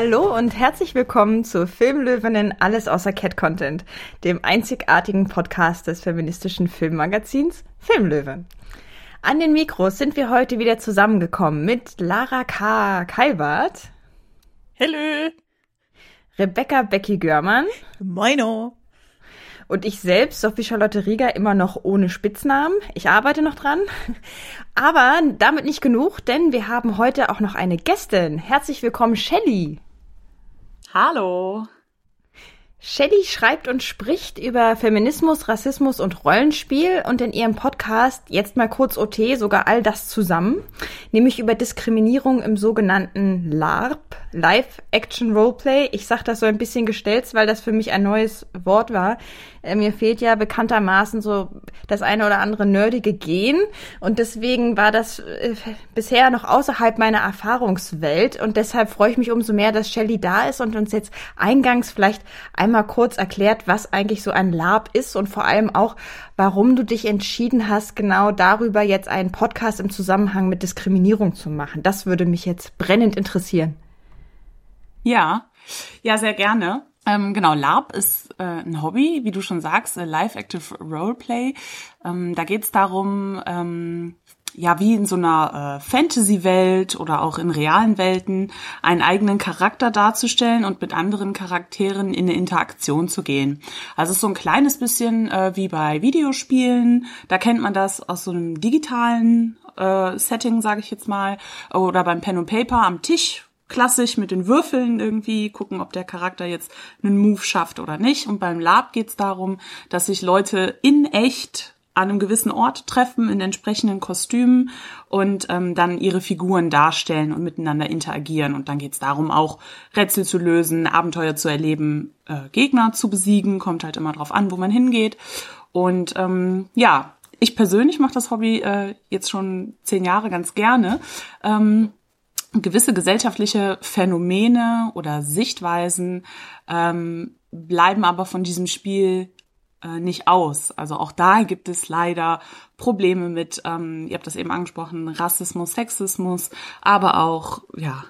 Hallo und herzlich willkommen zu Filmlöwinnen Alles außer Cat Content, dem einzigartigen Podcast des feministischen Filmmagazins Filmlöwen. An den Mikros sind wir heute wieder zusammengekommen mit Lara K. Kalbert. Hello. Rebecca Becky Görmann. Moino. Und ich selbst, Sophie Charlotte Rieger, immer noch ohne Spitznamen. Ich arbeite noch dran. Aber damit nicht genug, denn wir haben heute auch noch eine Gästin. Herzlich willkommen, Shelley. Hallo. Shelley schreibt und spricht über Feminismus, Rassismus und Rollenspiel und in ihrem Podcast jetzt mal kurz OT sogar all das zusammen, nämlich über Diskriminierung im sogenannten LARP, Live Action Roleplay. Ich sage das so ein bisschen gestellt, weil das für mich ein neues Wort war. Äh, mir fehlt ja bekanntermaßen so das eine oder andere nerdige Gen und deswegen war das äh, bisher noch außerhalb meiner Erfahrungswelt und deshalb freue ich mich umso mehr, dass Shelley da ist und uns jetzt eingangs vielleicht kurz erklärt, was eigentlich so ein LARP ist und vor allem auch, warum du dich entschieden hast, genau darüber jetzt einen Podcast im Zusammenhang mit Diskriminierung zu machen. Das würde mich jetzt brennend interessieren. Ja, ja, sehr gerne. Ähm, genau, LARP ist äh, ein Hobby, wie du schon sagst, äh, Live Active Roleplay. Ähm, da geht es darum, ähm, ja, wie in so einer äh, Fantasy-Welt oder auch in realen Welten einen eigenen Charakter darzustellen und mit anderen Charakteren in eine Interaktion zu gehen. Also so ein kleines bisschen äh, wie bei Videospielen. Da kennt man das aus so einem digitalen äh, Setting, sage ich jetzt mal, oder beim Pen und Paper am Tisch klassisch mit den Würfeln irgendwie gucken, ob der Charakter jetzt einen Move schafft oder nicht. Und beim Lab geht's darum, dass sich Leute in echt an einem gewissen Ort treffen in entsprechenden Kostümen und ähm, dann ihre Figuren darstellen und miteinander interagieren. Und dann geht's darum, auch Rätsel zu lösen, Abenteuer zu erleben, äh, Gegner zu besiegen. Kommt halt immer drauf an, wo man hingeht. Und ähm, ja, ich persönlich mache das Hobby äh, jetzt schon zehn Jahre ganz gerne. Ähm, gewisse gesellschaftliche Phänomene oder Sichtweisen ähm, bleiben aber von diesem Spiel nicht aus. Also auch da gibt es leider Probleme mit, ähm, ihr habt das eben angesprochen, Rassismus, Sexismus, aber auch ja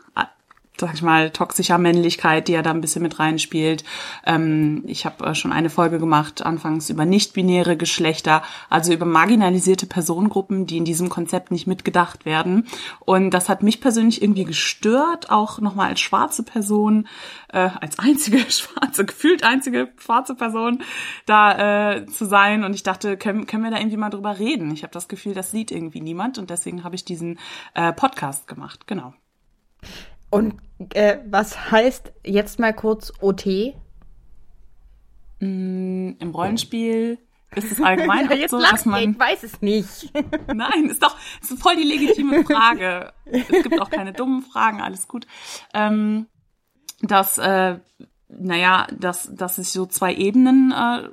sag ich mal, toxischer Männlichkeit, die ja da ein bisschen mit reinspielt. Ähm, ich habe äh, schon eine Folge gemacht, anfangs über nicht-binäre Geschlechter, also über marginalisierte Personengruppen, die in diesem Konzept nicht mitgedacht werden. Und das hat mich persönlich irgendwie gestört, auch nochmal als schwarze Person, äh, als einzige schwarze, gefühlt einzige schwarze Person da äh, zu sein. Und ich dachte, können, können wir da irgendwie mal drüber reden? Ich habe das Gefühl, das sieht irgendwie niemand und deswegen habe ich diesen äh, Podcast gemacht. Genau. Und äh, was heißt jetzt mal kurz OT? Mm, Im Rollenspiel ist es allgemein ja, so, dass man. Ich weiß es nicht. Nein, ist doch ist voll die legitime Frage. es gibt auch keine dummen Fragen, alles gut. Ähm, dass, äh, naja, dass, dass sich so zwei Ebenen, äh,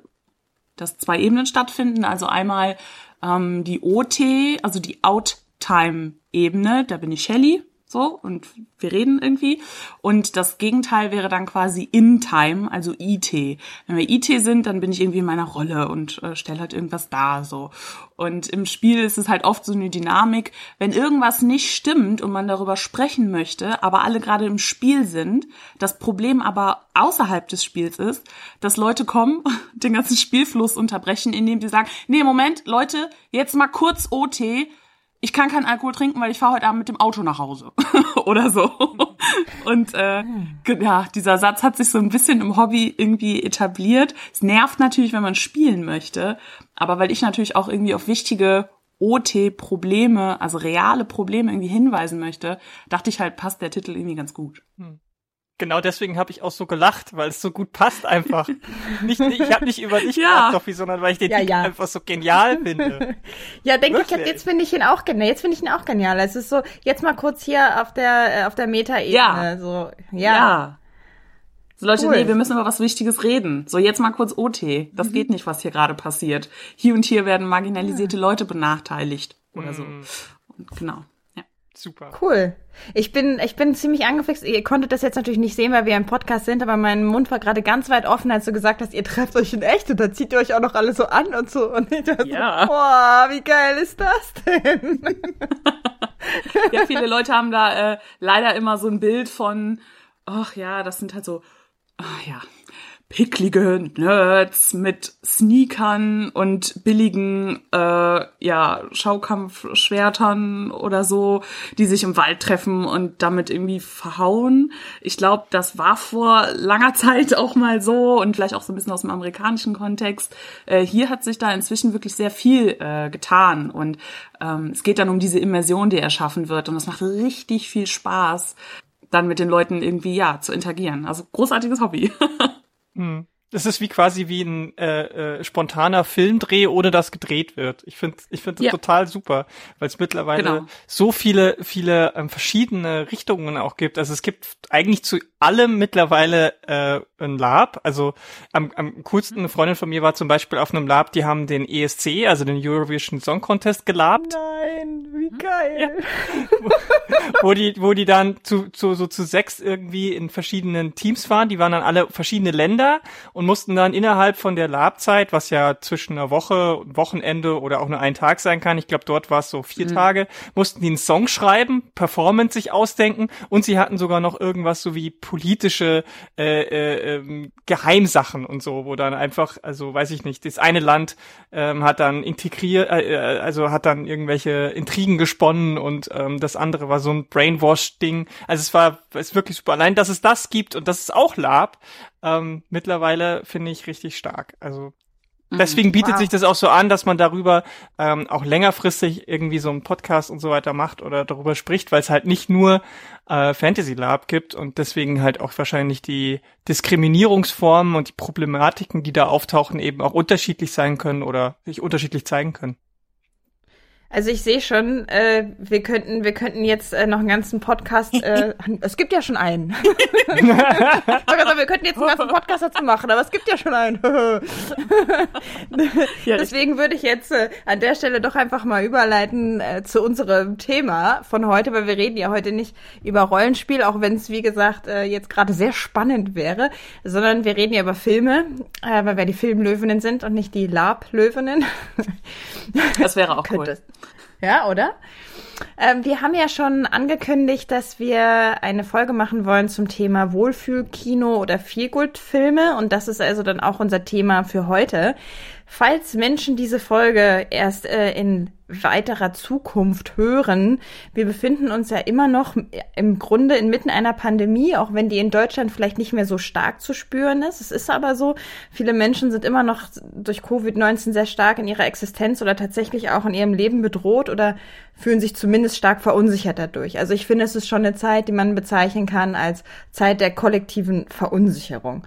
dass zwei Ebenen stattfinden. Also einmal ähm, die OT, also die Outtime-Ebene, da bin ich Shelly, so und wir reden irgendwie. Und das Gegenteil wäre dann quasi in time also IT wenn wir IT sind dann bin ich irgendwie in meiner Rolle und äh, stelle halt irgendwas dar so. Und im Spiel ist es halt oft so eine Dynamik. Wenn irgendwas nicht stimmt und man darüber sprechen möchte aber alle gerade im Spiel sind das Problem aber außerhalb des Spiels ist dass Leute kommen den ganzen Spielfluss unterbrechen indem sie sagen nee Moment Leute jetzt mal kurz OT ich kann keinen Alkohol trinken, weil ich fahre heute Abend mit dem Auto nach Hause oder so. Und äh, ja, dieser Satz hat sich so ein bisschen im Hobby irgendwie etabliert. Es nervt natürlich, wenn man spielen möchte, aber weil ich natürlich auch irgendwie auf wichtige OT-Probleme, also reale Probleme irgendwie hinweisen möchte, dachte ich halt, passt der Titel irgendwie ganz gut. Hm genau deswegen habe ich auch so gelacht, weil es so gut passt einfach. nicht, ich habe nicht über dich ja. gelacht, Sophie, sondern weil ich den ja, ja. einfach so genial finde. ja, denke ich, jetzt finde ich ihn auch genial. Jetzt finde ich ihn auch genial. Es ist so, jetzt mal kurz hier auf der äh, auf der Meta-Ebene. Ja. So, ja. ja. So Leute, cool. nee, wir müssen über was Wichtiges reden. So, jetzt mal kurz OT. Das mhm. geht nicht, was hier gerade passiert. Hier und hier werden marginalisierte Leute benachteiligt oder so. Mhm. Und genau. Super. Cool. Ich bin, ich bin ziemlich angefixt. Ihr konntet das jetzt natürlich nicht sehen, weil wir im Podcast sind, aber mein Mund war gerade ganz weit offen, als du gesagt hast, ihr trefft euch in echt und da zieht ihr euch auch noch alle so an und so. Und ich dachte ja. boah, wie geil ist das denn? ja, viele Leute haben da äh, leider immer so ein Bild von ach ja, das sind halt so, ach ja, picklige Nerds mit Sneakern und billigen äh, ja Schaukampfschwertern oder so, die sich im Wald treffen und damit irgendwie verhauen. Ich glaube, das war vor langer Zeit auch mal so und vielleicht auch so ein bisschen aus dem amerikanischen Kontext. Äh, hier hat sich da inzwischen wirklich sehr viel äh, getan und ähm, es geht dann um diese Immersion, die erschaffen wird und es macht richtig viel Spaß, dann mit den Leuten irgendwie ja zu interagieren. Also großartiges Hobby. Hm. Das ist wie quasi wie ein äh, äh, spontaner Filmdreh, ohne dass gedreht wird. Ich finde ich finde das ja. total super, weil es mittlerweile genau. so viele viele ähm, verschiedene Richtungen auch gibt. Also es gibt eigentlich zu allem mittlerweile äh, ein Lab. Also am, am coolsten eine Freundin von mir war zum Beispiel auf einem Lab, die haben den ESC, also den Eurovision Song Contest gelabt. Nein, wie geil. Ja. wo, wo die wo die dann zu, zu so zu sechs irgendwie in verschiedenen Teams waren. Die waren dann alle verschiedene Länder und mussten dann innerhalb von der Labzeit, was ja zwischen einer Woche, Wochenende oder auch nur ein Tag sein kann, ich glaube dort war es so vier mhm. Tage, mussten die einen Song schreiben, Performance sich ausdenken und sie hatten sogar noch irgendwas so wie politische äh, äh, ähm, Geheimsachen und so, wo dann einfach, also weiß ich nicht, das eine Land ähm, hat dann integriert, äh, äh, also hat dann irgendwelche Intrigen gesponnen und ähm, das andere war so ein Brainwash-Ding. Also es war es ist wirklich super. Allein, dass es das gibt und das ist auch Lab, ähm, mittlerweile finde ich richtig stark. Also mhm. Deswegen bietet wow. sich das auch so an, dass man darüber ähm, auch längerfristig irgendwie so einen Podcast und so weiter macht oder darüber spricht, weil es halt nicht nur äh, Fantasy Lab gibt und deswegen halt auch wahrscheinlich die Diskriminierungsformen und die Problematiken, die da auftauchen, eben auch unterschiedlich sein können oder sich unterschiedlich zeigen können. Also ich sehe schon, äh, wir könnten, wir könnten jetzt äh, noch einen ganzen Podcast. Äh, es gibt ja schon einen. wir könnten jetzt einen ganzen Podcast dazu machen, aber es gibt ja schon einen. Deswegen würde ich jetzt äh, an der Stelle doch einfach mal überleiten äh, zu unserem Thema von heute, weil wir reden ja heute nicht über Rollenspiel, auch wenn es wie gesagt äh, jetzt gerade sehr spannend wäre, sondern wir reden ja über Filme, äh, weil wir die Filmlöwinnen sind und nicht die Lab-Löwinnen. Das wäre auch cool. Ja, oder? Ähm, wir haben ja schon angekündigt, dass wir eine Folge machen wollen zum Thema Wohlfühlkino oder Feelgood-Filme. Und das ist also dann auch unser Thema für heute. Falls Menschen diese Folge erst äh, in weiterer Zukunft hören, wir befinden uns ja immer noch im Grunde inmitten einer Pandemie, auch wenn die in Deutschland vielleicht nicht mehr so stark zu spüren ist. Es ist aber so, viele Menschen sind immer noch durch Covid-19 sehr stark in ihrer Existenz oder tatsächlich auch in ihrem Leben bedroht oder fühlen sich zumindest stark verunsichert dadurch. Also ich finde, es ist schon eine Zeit, die man bezeichnen kann als Zeit der kollektiven Verunsicherung.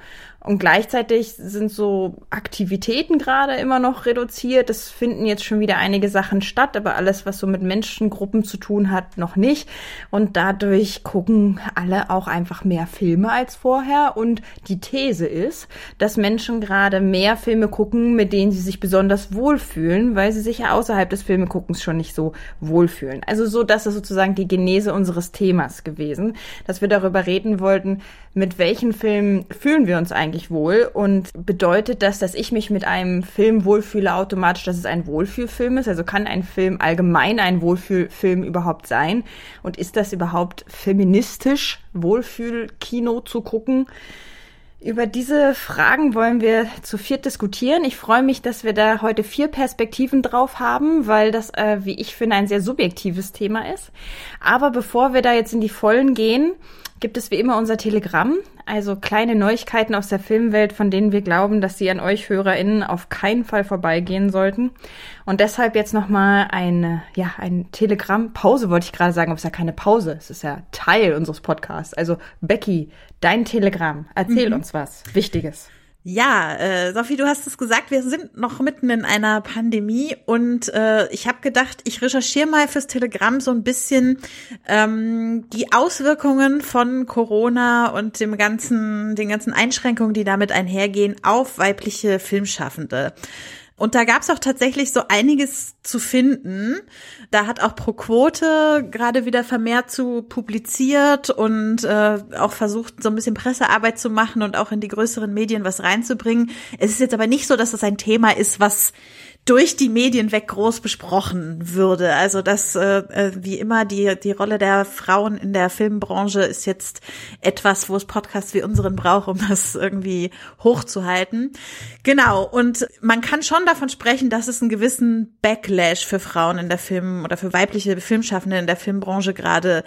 Und gleichzeitig sind so Aktivitäten gerade immer noch reduziert. Es finden jetzt schon wieder einige Sachen statt, aber alles, was so mit Menschengruppen zu tun hat, noch nicht. Und dadurch gucken alle auch einfach mehr Filme als vorher. Und die These ist, dass Menschen gerade mehr Filme gucken, mit denen sie sich besonders wohlfühlen, weil sie sich ja außerhalb des Filmeguckens schon nicht so wohlfühlen. Also so, das ist sozusagen die Genese unseres Themas gewesen, dass wir darüber reden wollten, mit welchen Filmen fühlen wir uns eigentlich wohl und bedeutet das, dass ich mich mit einem Film wohlfühle automatisch, dass es ein Wohlfühlfilm ist? Also kann ein Film allgemein ein Wohlfühlfilm überhaupt sein? Und ist das überhaupt feministisch, Wohlfühlkino zu gucken? Über diese Fragen wollen wir zu viert diskutieren. Ich freue mich, dass wir da heute vier Perspektiven drauf haben, weil das, äh, wie ich finde, ein sehr subjektives Thema ist. Aber bevor wir da jetzt in die Vollen gehen, gibt es wie immer unser Telegramm, also kleine Neuigkeiten aus der Filmwelt, von denen wir glauben, dass sie an euch HörerInnen auf keinen Fall vorbeigehen sollten. Und deshalb jetzt nochmal eine, ja, ein Telegramm. Pause wollte ich gerade sagen, aber es ist ja keine Pause. Es ist ja Teil unseres Podcasts. Also Becky, dein Telegramm. Erzähl mhm. uns was Wichtiges. Ja, äh, Sophie, du hast es gesagt, wir sind noch mitten in einer Pandemie und äh, ich habe gedacht, ich recherchiere mal fürs Telegramm so ein bisschen ähm, die Auswirkungen von Corona und dem ganzen, den ganzen Einschränkungen, die damit einhergehen, auf weibliche Filmschaffende. Und da gab es auch tatsächlich so einiges zu finden. Da hat auch Pro Quote gerade wieder vermehrt zu publiziert und äh, auch versucht, so ein bisschen Pressearbeit zu machen und auch in die größeren Medien was reinzubringen. Es ist jetzt aber nicht so, dass das ein Thema ist, was durch die Medien weg groß besprochen würde. Also dass äh, äh, wie immer die die Rolle der Frauen in der Filmbranche ist jetzt etwas, wo es Podcasts wie unseren braucht, um das irgendwie hochzuhalten. Genau. Und man kann schon davon sprechen, dass es einen gewissen Backlash für Frauen in der Film oder für weibliche Filmschaffende in der Filmbranche gerade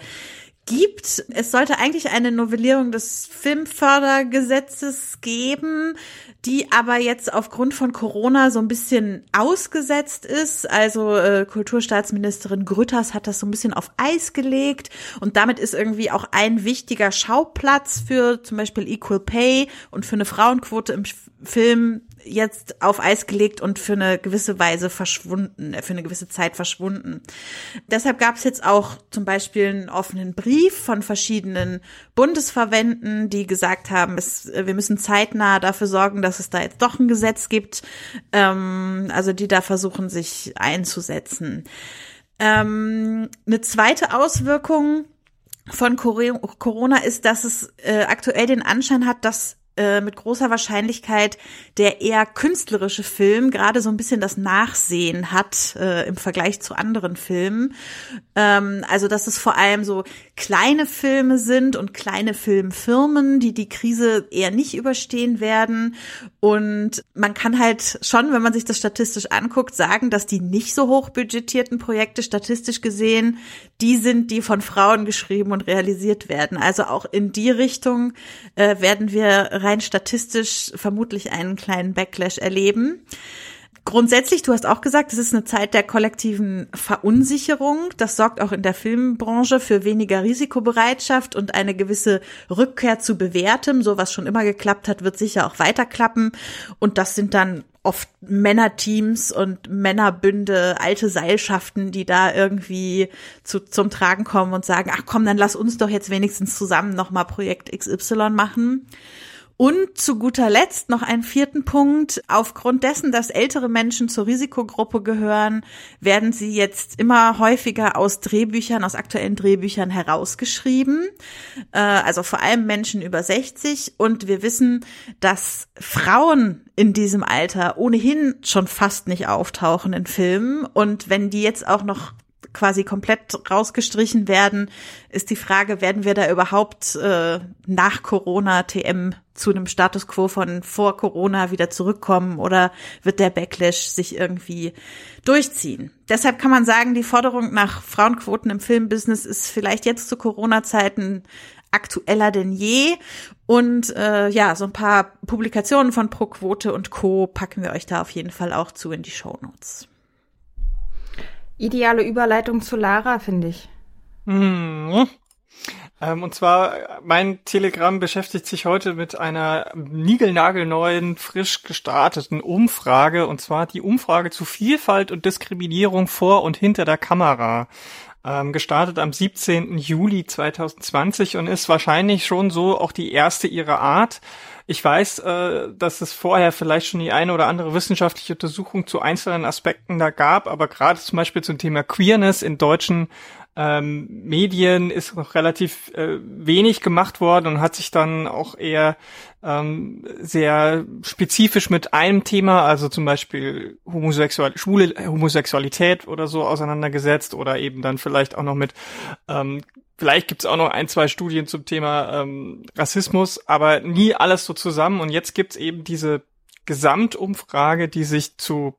gibt. Es sollte eigentlich eine Novellierung des Filmfördergesetzes geben, die aber jetzt aufgrund von Corona so ein bisschen ausgesetzt ist. Also äh, Kulturstaatsministerin Grütters hat das so ein bisschen auf Eis gelegt und damit ist irgendwie auch ein wichtiger Schauplatz für zum Beispiel Equal Pay und für eine Frauenquote im Film jetzt auf Eis gelegt und für eine gewisse Weise verschwunden, äh, für eine gewisse Zeit verschwunden. Deshalb gab es jetzt auch zum Beispiel einen offenen Brief von verschiedenen Bundesverbänden, die gesagt haben, es, äh, wir müssen zeitnah dafür sorgen, dass es da jetzt doch ein Gesetz gibt, ähm, also die da versuchen, sich einzusetzen. Ähm, eine zweite Auswirkung von Corona ist, dass es äh, aktuell den Anschein hat, dass mit großer Wahrscheinlichkeit der eher künstlerische Film gerade so ein bisschen das Nachsehen hat äh, im Vergleich zu anderen Filmen. Ähm, also dass es vor allem so kleine Filme sind und kleine Filmfirmen, die die Krise eher nicht überstehen werden. Und man kann halt schon, wenn man sich das statistisch anguckt, sagen, dass die nicht so hoch budgetierten Projekte statistisch gesehen die sind, die von Frauen geschrieben und realisiert werden. Also auch in die Richtung äh, werden wir rein statistisch vermutlich einen kleinen Backlash erleben. Grundsätzlich, du hast auch gesagt, es ist eine Zeit der kollektiven Verunsicherung. Das sorgt auch in der Filmbranche für weniger Risikobereitschaft und eine gewisse Rückkehr zu bewährtem. So was schon immer geklappt hat, wird sicher auch weiterklappen. Und das sind dann oft Männerteams und Männerbünde, alte Seilschaften, die da irgendwie zu, zum Tragen kommen und sagen, ach komm, dann lass uns doch jetzt wenigstens zusammen nochmal Projekt XY machen. Und zu guter Letzt noch einen vierten Punkt. Aufgrund dessen, dass ältere Menschen zur Risikogruppe gehören, werden sie jetzt immer häufiger aus Drehbüchern, aus aktuellen Drehbüchern herausgeschrieben. Äh, also vor allem Menschen über 60. Und wir wissen, dass Frauen in diesem Alter ohnehin schon fast nicht auftauchen in Filmen. Und wenn die jetzt auch noch quasi komplett rausgestrichen werden, ist die Frage, werden wir da überhaupt äh, nach Corona TM zu einem Status quo von vor Corona wieder zurückkommen oder wird der Backlash sich irgendwie durchziehen? Deshalb kann man sagen, die Forderung nach Frauenquoten im Filmbusiness ist vielleicht jetzt zu Corona-Zeiten aktueller denn je. Und äh, ja, so ein paar Publikationen von Pro Quote und Co. packen wir euch da auf jeden Fall auch zu in die Show Notes. Ideale Überleitung zu Lara, finde ich. Mhm. Ähm, und zwar, mein Telegramm beschäftigt sich heute mit einer niegelnagelneuen, frisch gestarteten Umfrage, und zwar die Umfrage zu Vielfalt und Diskriminierung vor und hinter der Kamera. Ähm, gestartet am 17. Juli 2020 und ist wahrscheinlich schon so auch die erste ihrer Art. Ich weiß, äh, dass es vorher vielleicht schon die eine oder andere wissenschaftliche Untersuchung zu einzelnen Aspekten da gab, aber gerade zum Beispiel zum Thema Queerness in deutschen ähm, Medien ist noch relativ äh, wenig gemacht worden und hat sich dann auch eher ähm, sehr spezifisch mit einem Thema, also zum Beispiel Homosexual schwule Homosexualität oder so auseinandergesetzt oder eben dann vielleicht auch noch mit ähm, Vielleicht gibt's auch noch ein, zwei Studien zum Thema ähm, Rassismus, aber nie alles so zusammen. Und jetzt gibt's eben diese Gesamtumfrage, die sich zu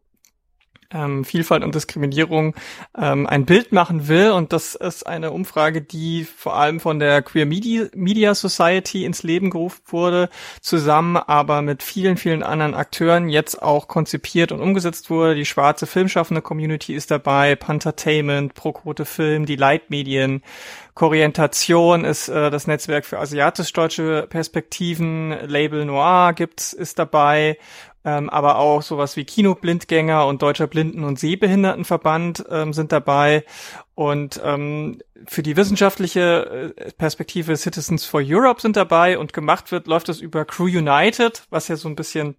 ähm, Vielfalt und Diskriminierung ähm, ein Bild machen will. Und das ist eine Umfrage, die vor allem von der Queer Media, Society ins Leben gerufen wurde, zusammen aber mit vielen, vielen anderen Akteuren jetzt auch konzipiert und umgesetzt wurde. Die schwarze filmschaffende Community ist dabei, Pantertainment, Proquote Film, die Leitmedien, Korientation ist äh, das Netzwerk für asiatisch-deutsche Perspektiven, Label Noir gibt's, ist dabei ähm, aber auch sowas wie Kinoblindgänger und Deutscher Blinden- und Sehbehindertenverband ähm, sind dabei. Und ähm, für die wissenschaftliche äh, Perspektive Citizens for Europe sind dabei und gemacht wird, läuft es über Crew United, was ja so ein bisschen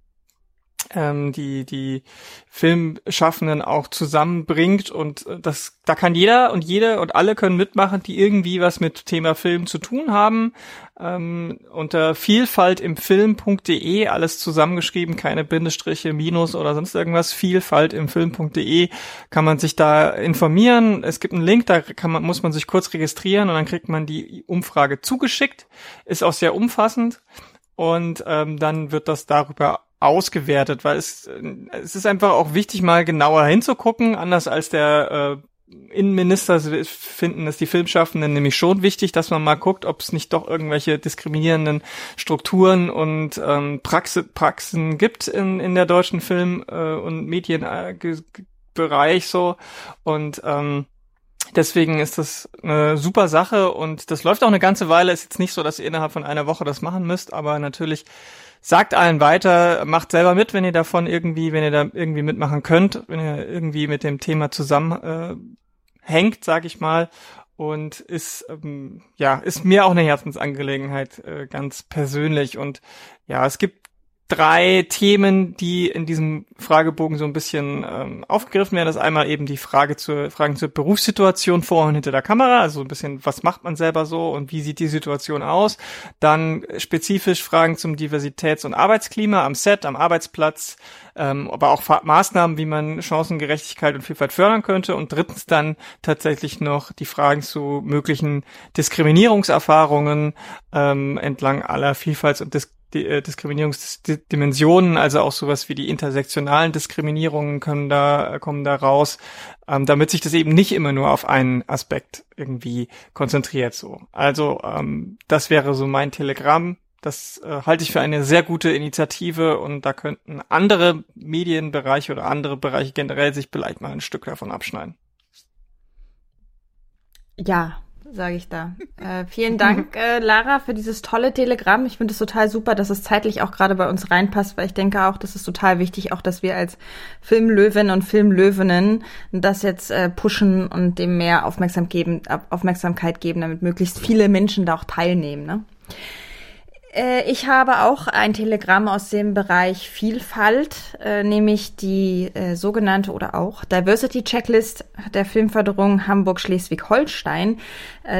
ähm, die die Filmschaffenden auch zusammenbringt und äh, das da kann jeder und jede und alle können mitmachen, die irgendwie was mit Thema Film zu tun haben. Ähm, unter Vielfalt im Film.de alles zusammengeschrieben, keine Bindestriche, Minus oder sonst irgendwas. Vielfalt im Film.de kann man sich da informieren. Es gibt einen Link, da kann man muss man sich kurz registrieren und dann kriegt man die Umfrage zugeschickt. Ist auch sehr umfassend und ähm, dann wird das darüber ausgewertet, weil es, es ist einfach auch wichtig, mal genauer hinzugucken, anders als der äh, Innenminister finden es die Filmschaffenden nämlich schon wichtig, dass man mal guckt, ob es nicht doch irgendwelche diskriminierenden Strukturen und ähm, Praxi Praxen gibt in, in der deutschen Film- äh, und Medienbereich so. Und ähm, deswegen ist das eine super Sache und das läuft auch eine ganze Weile. Ist jetzt nicht so, dass ihr innerhalb von einer Woche das machen müsst, aber natürlich sagt allen weiter, macht selber mit, wenn ihr davon irgendwie, wenn ihr da irgendwie mitmachen könnt, wenn ihr irgendwie mit dem Thema zusammenhängt, äh, sag ich mal. Und ist ähm, ja ist mir auch eine Herzensangelegenheit äh, ganz persönlich und ja es gibt drei Themen, die in diesem Fragebogen so ein bisschen ähm, aufgegriffen werden. Das ist einmal eben die Frage zur Fragen zur Berufssituation vor und hinter der Kamera, also ein bisschen, was macht man selber so und wie sieht die Situation aus. Dann spezifisch Fragen zum Diversitäts- und Arbeitsklima am Set, am Arbeitsplatz, ähm, aber auch Maßnahmen, wie man Chancengerechtigkeit und Vielfalt fördern könnte. Und drittens dann tatsächlich noch die Fragen zu möglichen Diskriminierungserfahrungen ähm, entlang aller Vielfalts- und Dis äh, Diskriminierungsdimensionen, also auch sowas wie die intersektionalen Diskriminierungen können da, kommen da raus, ähm, damit sich das eben nicht immer nur auf einen Aspekt irgendwie konzentriert so. Also ähm, das wäre so mein Telegramm. Das äh, halte ich für eine sehr gute Initiative und da könnten andere Medienbereiche oder andere Bereiche generell sich vielleicht mal ein Stück davon abschneiden. Ja, sage ich da. Äh, vielen Dank, äh, Lara, für dieses tolle Telegramm. Ich finde es total super, dass es zeitlich auch gerade bei uns reinpasst, weil ich denke auch, das ist total wichtig, auch dass wir als Filmlöwen und Filmlöwinnen das jetzt äh, pushen und dem mehr Aufmerksam geben, Aufmerksamkeit geben, damit möglichst viele Menschen da auch teilnehmen. Ne? Äh, ich habe auch ein Telegramm aus dem Bereich Vielfalt, äh, nämlich die äh, sogenannte oder auch Diversity Checklist der Filmförderung Hamburg-Schleswig-Holstein.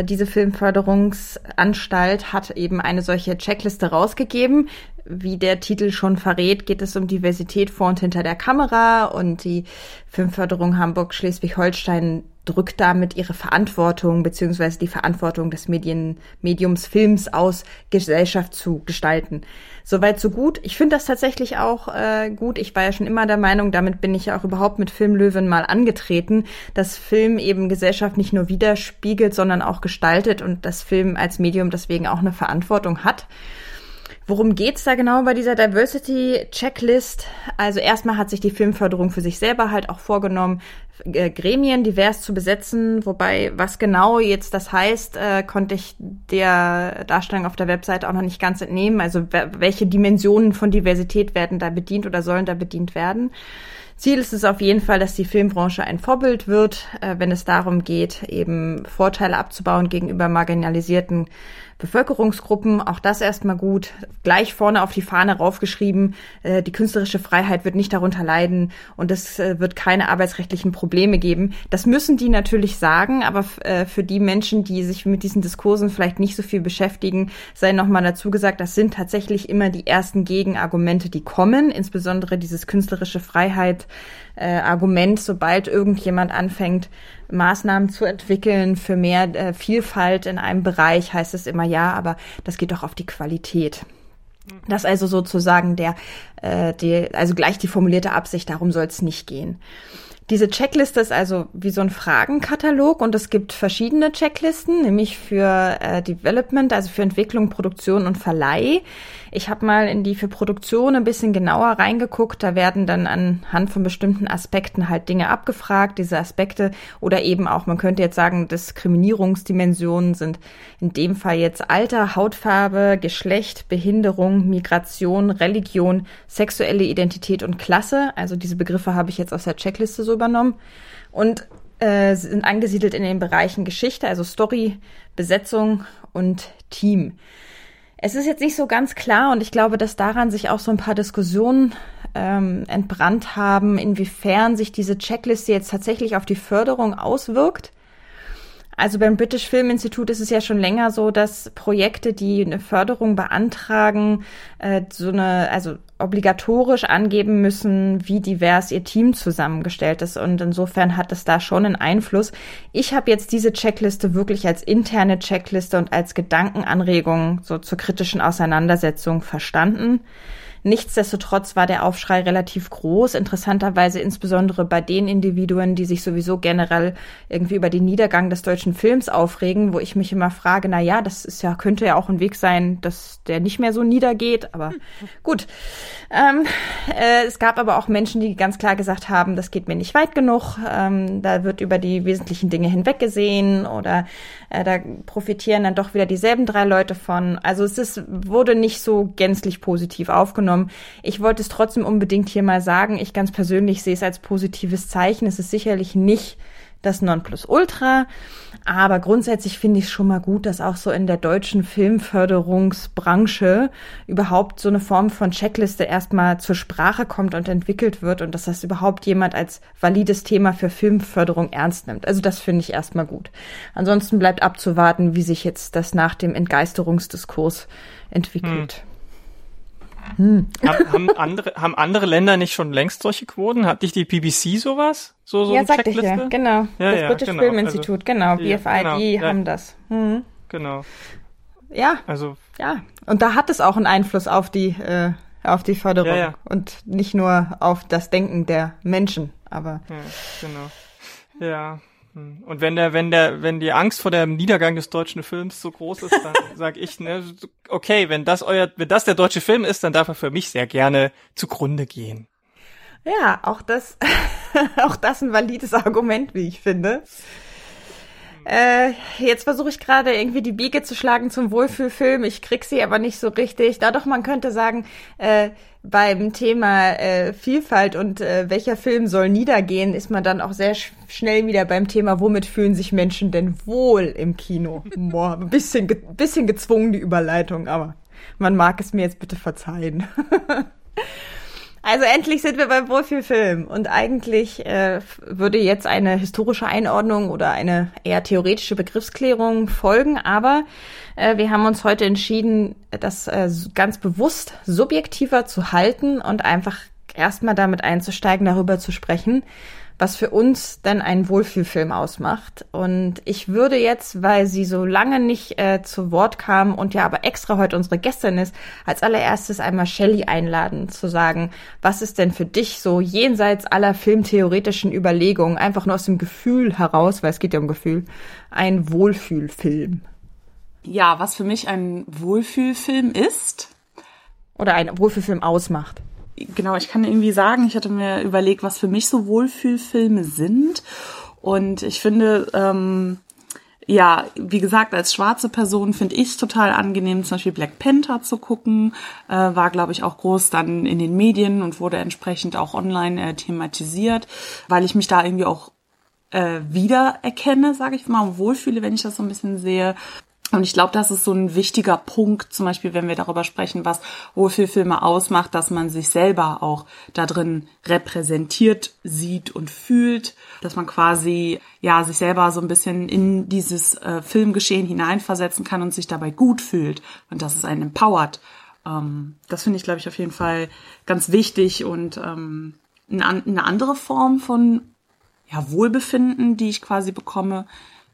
Diese Filmförderungsanstalt hat eben eine solche Checkliste rausgegeben. Wie der Titel schon verrät, geht es um Diversität vor und hinter der Kamera und die Filmförderung Hamburg-Schleswig-Holstein drückt damit ihre Verantwortung beziehungsweise die Verantwortung des Medien, Mediums Films aus, Gesellschaft zu gestalten. Soweit so gut. Ich finde das tatsächlich auch äh, gut. Ich war ja schon immer der Meinung, damit bin ich ja auch überhaupt mit Filmlöwen mal angetreten, dass Film eben Gesellschaft nicht nur widerspiegelt, sondern auch gestaltet und dass Film als Medium deswegen auch eine Verantwortung hat. Worum geht's da genau bei dieser Diversity Checklist? Also erstmal hat sich die Filmförderung für sich selber halt auch vorgenommen, äh, Gremien divers zu besetzen, wobei was genau jetzt das heißt, äh, konnte ich der Darstellung auf der Webseite auch noch nicht ganz entnehmen. Also welche Dimensionen von Diversität werden da bedient oder sollen da bedient werden. Ziel ist es auf jeden Fall, dass die Filmbranche ein Vorbild wird, äh, wenn es darum geht, eben Vorteile abzubauen gegenüber marginalisierten Bevölkerungsgruppen, auch das erstmal gut. Gleich vorne auf die Fahne raufgeschrieben, äh, die künstlerische Freiheit wird nicht darunter leiden und es äh, wird keine arbeitsrechtlichen Probleme geben. Das müssen die natürlich sagen, aber äh, für die Menschen, die sich mit diesen Diskursen vielleicht nicht so viel beschäftigen, sei nochmal dazu gesagt, das sind tatsächlich immer die ersten Gegenargumente, die kommen, insbesondere dieses künstlerische Freiheit äh, Argument, sobald irgendjemand anfängt, Maßnahmen zu entwickeln für mehr äh, Vielfalt in einem Bereich, heißt es immer ja, aber das geht doch auf die Qualität. Das also sozusagen der, äh, die, also gleich die formulierte Absicht, darum soll es nicht gehen. Diese Checkliste ist also wie so ein Fragenkatalog und es gibt verschiedene Checklisten, nämlich für äh, Development, also für Entwicklung, Produktion und Verleih. Ich habe mal in die für Produktion ein bisschen genauer reingeguckt. Da werden dann anhand von bestimmten Aspekten halt Dinge abgefragt. Diese Aspekte oder eben auch, man könnte jetzt sagen, Diskriminierungsdimensionen sind in dem Fall jetzt Alter, Hautfarbe, Geschlecht, Behinderung, Migration, Religion, sexuelle Identität und Klasse. Also diese Begriffe habe ich jetzt aus der Checkliste so übernommen. Und äh, sind angesiedelt in den Bereichen Geschichte, also Story, Besetzung und Team. Es ist jetzt nicht so ganz klar und ich glaube, dass daran sich auch so ein paar Diskussionen ähm, entbrannt haben, inwiefern sich diese Checkliste jetzt tatsächlich auf die Förderung auswirkt. Also beim British Film Institute ist es ja schon länger so, dass Projekte, die eine Förderung beantragen, äh, so eine, also obligatorisch angeben müssen, wie divers ihr Team zusammengestellt ist. Und insofern hat es da schon einen Einfluss. Ich habe jetzt diese Checkliste wirklich als interne Checkliste und als Gedankenanregung so zur kritischen Auseinandersetzung verstanden. Nichtsdestotrotz war der Aufschrei relativ groß, interessanterweise insbesondere bei den Individuen, die sich sowieso generell irgendwie über den Niedergang des deutschen Films aufregen, wo ich mich immer frage, na ja, das ist ja, könnte ja auch ein Weg sein, dass der nicht mehr so niedergeht, aber gut. Ähm, äh, es gab aber auch Menschen, die ganz klar gesagt haben, das geht mir nicht weit genug, ähm, da wird über die wesentlichen Dinge hinweggesehen oder äh, da profitieren dann doch wieder dieselben drei Leute von. Also es ist, wurde nicht so gänzlich positiv aufgenommen genommen. Ich wollte es trotzdem unbedingt hier mal sagen. Ich ganz persönlich sehe es als positives Zeichen. Es ist sicherlich nicht das Nonplusultra. Aber grundsätzlich finde ich es schon mal gut, dass auch so in der deutschen Filmförderungsbranche überhaupt so eine Form von Checkliste erstmal zur Sprache kommt und entwickelt wird und dass das überhaupt jemand als valides Thema für Filmförderung ernst nimmt. Also das finde ich erstmal gut. Ansonsten bleibt abzuwarten, wie sich jetzt das nach dem Entgeisterungsdiskurs entwickelt. Hm. Hm. Haben, haben, andere, haben andere Länder nicht schon längst solche Quoten? Hat nicht die BBC sowas? So, so ja, sagte ich ja, genau. Ja, das ja, British genau. Film Institute, also, genau. BFID genau, ja. haben das. Hm. Genau. Ja. Also. Ja. Und da hat es auch einen Einfluss auf die, äh, auf die Förderung. Ja, ja. Und nicht nur auf das Denken der Menschen, aber. Ja, genau. Ja. Hm. Und wenn der, wenn der, wenn die Angst vor dem Niedergang des deutschen Films so groß ist, dann sage ich, ne, okay, wenn das euer, wenn das der deutsche Film ist, dann darf er für mich sehr gerne zugrunde gehen. Ja, auch das, auch das ein valides Argument, wie ich finde. Äh, jetzt versuche ich gerade irgendwie die Biege zu schlagen zum Wohlfühlfilm. Ich krieg sie aber nicht so richtig. Da doch man könnte sagen, äh, beim Thema äh, Vielfalt und äh, welcher Film soll niedergehen, ist man dann auch sehr sch schnell wieder beim Thema, womit fühlen sich Menschen denn wohl im Kino? Boah, ein bisschen, ge bisschen gezwungen die Überleitung, aber man mag es mir jetzt bitte verzeihen. Also endlich sind wir beim Wohlfühlfilm. Und eigentlich äh, würde jetzt eine historische Einordnung oder eine eher theoretische Begriffsklärung folgen, aber äh, wir haben uns heute entschieden, das äh, ganz bewusst subjektiver zu halten und einfach erstmal damit einzusteigen, darüber zu sprechen, was für uns denn ein Wohlfühlfilm ausmacht. Und ich würde jetzt, weil sie so lange nicht äh, zu Wort kam und ja aber extra heute unsere Gästin ist, als allererstes einmal Shelley einladen, zu sagen, was ist denn für dich so jenseits aller filmtheoretischen Überlegungen, einfach nur aus dem Gefühl heraus, weil es geht ja um Gefühl, ein Wohlfühlfilm? Ja, was für mich ein Wohlfühlfilm ist. Oder ein Wohlfühlfilm ausmacht genau, ich kann irgendwie sagen, ich hatte mir überlegt, was für mich so Wohlfühlfilme sind. Und ich finde, ähm, ja, wie gesagt, als schwarze Person finde ich es total angenehm, zum Beispiel Black Panther zu gucken. Äh, war, glaube ich, auch groß dann in den Medien und wurde entsprechend auch online äh, thematisiert, weil ich mich da irgendwie auch äh, wiedererkenne, sage ich mal, wohlfühle, wenn ich das so ein bisschen sehe. Und ich glaube, das ist so ein wichtiger Punkt, zum Beispiel, wenn wir darüber sprechen, was Wohlfühlfilme ausmacht, dass man sich selber auch da drin repräsentiert sieht und fühlt, dass man quasi ja sich selber so ein bisschen in dieses äh, Filmgeschehen hineinversetzen kann und sich dabei gut fühlt und dass es einen empowert. Ähm, das finde ich, glaube ich, auf jeden Fall ganz wichtig und ähm, eine andere Form von ja, Wohlbefinden, die ich quasi bekomme,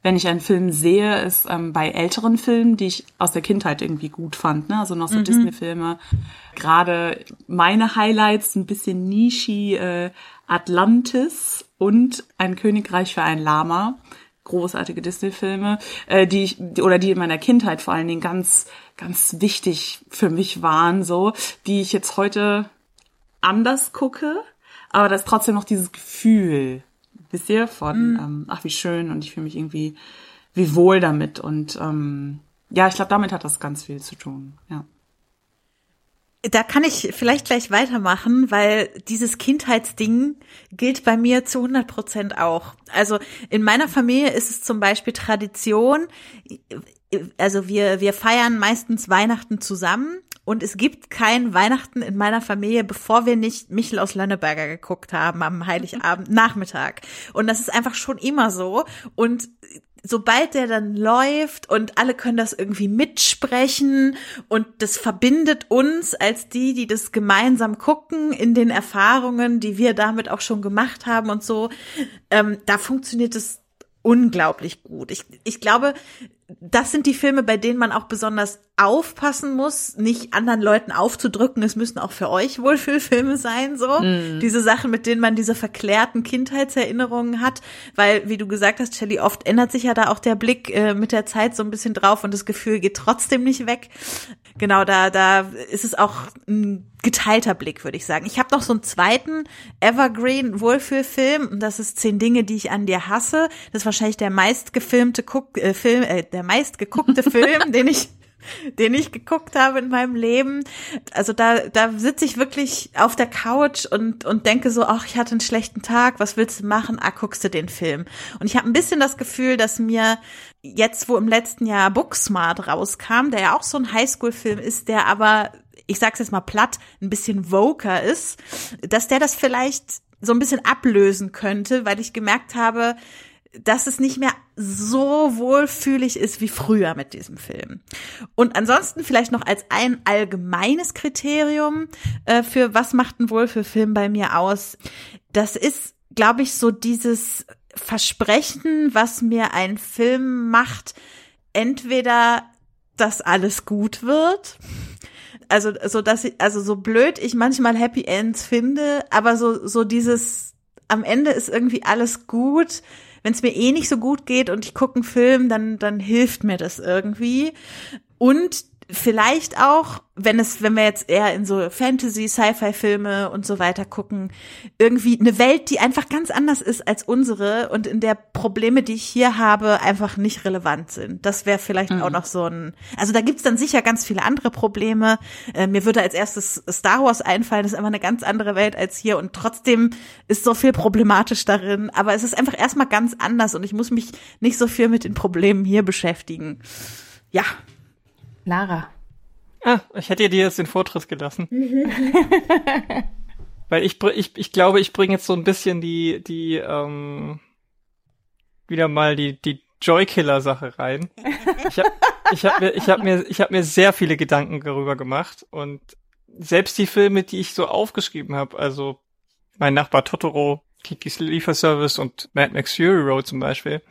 wenn ich einen Film sehe, ist ähm, bei älteren Filmen, die ich aus der Kindheit irgendwie gut fand, ne? also noch so mhm. Disney-Filme. Gerade meine Highlights, ein bisschen Nishi, äh, Atlantis und Ein Königreich für ein Lama. Großartige Disney-Filme, äh, die ich, oder die in meiner Kindheit vor allen Dingen ganz, ganz wichtig für mich waren, so, die ich jetzt heute anders gucke, aber das ist trotzdem noch dieses Gefühl wisst ihr, von, mhm. ähm, ach wie schön und ich fühle mich irgendwie wie wohl damit und ähm, ja, ich glaube, damit hat das ganz viel zu tun, ja. Da kann ich vielleicht gleich weitermachen, weil dieses Kindheitsding gilt bei mir zu 100 Prozent auch. Also in meiner Familie ist es zum Beispiel Tradition, also wir, wir feiern meistens Weihnachten zusammen Und es gibt kein Weihnachten in meiner Familie, bevor wir nicht Michel aus Lönneberger geguckt haben am Heiligabend Nachmittag. Und das ist einfach schon immer so. Und sobald der dann läuft und alle können das irgendwie mitsprechen und das verbindet uns als die, die das gemeinsam gucken in den Erfahrungen, die wir damit auch schon gemacht haben und so, ähm, da funktioniert es unglaublich gut. Ich, ich glaube, das sind die Filme, bei denen man auch besonders aufpassen muss, nicht anderen Leuten aufzudrücken, es müssen auch für euch Wohlfühlfilme sein, so. Mm. Diese Sachen, mit denen man diese verklärten Kindheitserinnerungen hat, weil, wie du gesagt hast, Shelly, oft ändert sich ja da auch der Blick äh, mit der Zeit so ein bisschen drauf und das Gefühl geht trotzdem nicht weg. Genau, da, da ist es auch ein geteilter Blick, würde ich sagen. Ich habe noch so einen zweiten Evergreen Wohlfühlfilm und das ist Zehn Dinge, die ich an dir hasse. Das ist wahrscheinlich der meistgefilmte Guck, äh, Film, äh, der meistgeguckte Film, den ich den ich geguckt habe in meinem Leben. Also da, da sitze ich wirklich auf der Couch und, und denke so, ach, ich hatte einen schlechten Tag, was willst du machen? Ah, guckst du den Film. Und ich habe ein bisschen das Gefühl, dass mir jetzt, wo im letzten Jahr Booksmart rauskam, der ja auch so ein Highschool-Film ist, der aber, ich sag's jetzt mal platt, ein bisschen voker ist, dass der das vielleicht so ein bisschen ablösen könnte, weil ich gemerkt habe, dass es nicht mehr so wohlfühlig ist wie früher mit diesem Film. Und ansonsten vielleicht noch als ein allgemeines Kriterium äh, für was macht ein Wohlfühlfilm bei mir aus. Das ist, glaube ich, so dieses Versprechen, was mir ein Film macht, entweder, dass alles gut wird, also so dass ich, also so blöd ich manchmal Happy Ends finde, aber so so dieses am Ende ist irgendwie alles gut wenn es mir eh nicht so gut geht und ich gucke einen Film, dann, dann hilft mir das irgendwie. Und vielleicht auch, wenn es, wenn wir jetzt eher in so Fantasy, Sci-Fi-Filme und so weiter gucken, irgendwie eine Welt, die einfach ganz anders ist als unsere und in der Probleme, die ich hier habe, einfach nicht relevant sind. Das wäre vielleicht mhm. auch noch so ein. Also da gibt's dann sicher ganz viele andere Probleme. Äh, mir würde als erstes Star Wars einfallen, das ist einfach eine ganz andere Welt als hier und trotzdem ist so viel problematisch darin. Aber es ist einfach erstmal ganz anders und ich muss mich nicht so viel mit den Problemen hier beschäftigen. Ja, Lara. Ah, ich hätte dir jetzt den Vortritt gelassen. Weil ich, ich, ich glaube, ich bringe jetzt so ein bisschen die, die, ähm, wieder mal die, die Joy-Killer-Sache rein. Ich habe ich hab mir, ich hab mir, ich hab mir sehr viele Gedanken darüber gemacht und selbst die Filme, die ich so aufgeschrieben habe, also mein Nachbar Totoro, Kikis Lieferservice und Mad Max Fury Road zum Beispiel,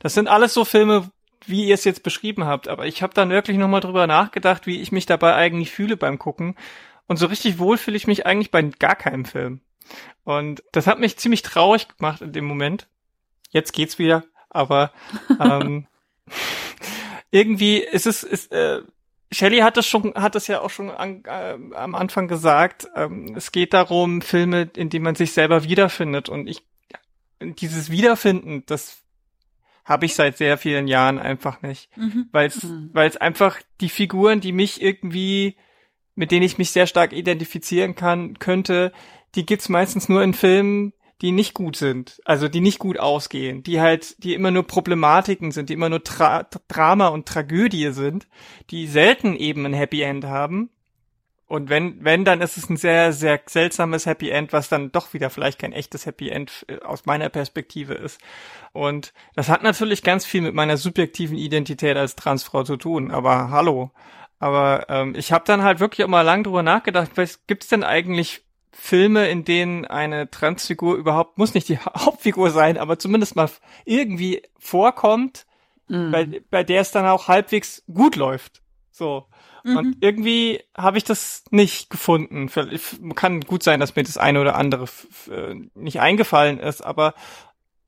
das sind alles so Filme, wie ihr es jetzt beschrieben habt, aber ich habe dann wirklich nochmal drüber nachgedacht, wie ich mich dabei eigentlich fühle beim Gucken. Und so richtig wohl fühle ich mich eigentlich bei gar keinem Film. Und das hat mich ziemlich traurig gemacht in dem Moment. Jetzt geht's wieder, aber ähm, irgendwie ist es, ist, äh, Shelley hat es schon, hat es ja auch schon an, äh, am Anfang gesagt. Ähm, es geht darum, Filme, in denen man sich selber wiederfindet. Und ich, dieses Wiederfinden, das habe ich seit sehr vielen Jahren einfach nicht. Mhm. Weil es mhm. weil es einfach die Figuren, die mich irgendwie, mit denen ich mich sehr stark identifizieren kann, könnte, die gibt's meistens nur in Filmen, die nicht gut sind, also die nicht gut ausgehen, die halt, die immer nur Problematiken sind, die immer nur Tra Drama und Tragödie sind, die selten eben ein Happy End haben und wenn, wenn, dann ist es ein sehr, sehr seltsames Happy End, was dann doch wieder vielleicht kein echtes Happy End äh, aus meiner Perspektive ist. Und das hat natürlich ganz viel mit meiner subjektiven Identität als Transfrau zu tun. Aber hallo. Aber ähm, ich habe dann halt wirklich auch mal lang drüber nachgedacht, was gibt's denn eigentlich Filme, in denen eine Transfigur überhaupt, muss nicht die Hauptfigur sein, aber zumindest mal irgendwie vorkommt, mhm. bei, bei der es dann auch halbwegs gut läuft. So. Mhm. Und irgendwie habe ich das nicht gefunden. Kann gut sein, dass mir das eine oder andere äh, nicht eingefallen ist, aber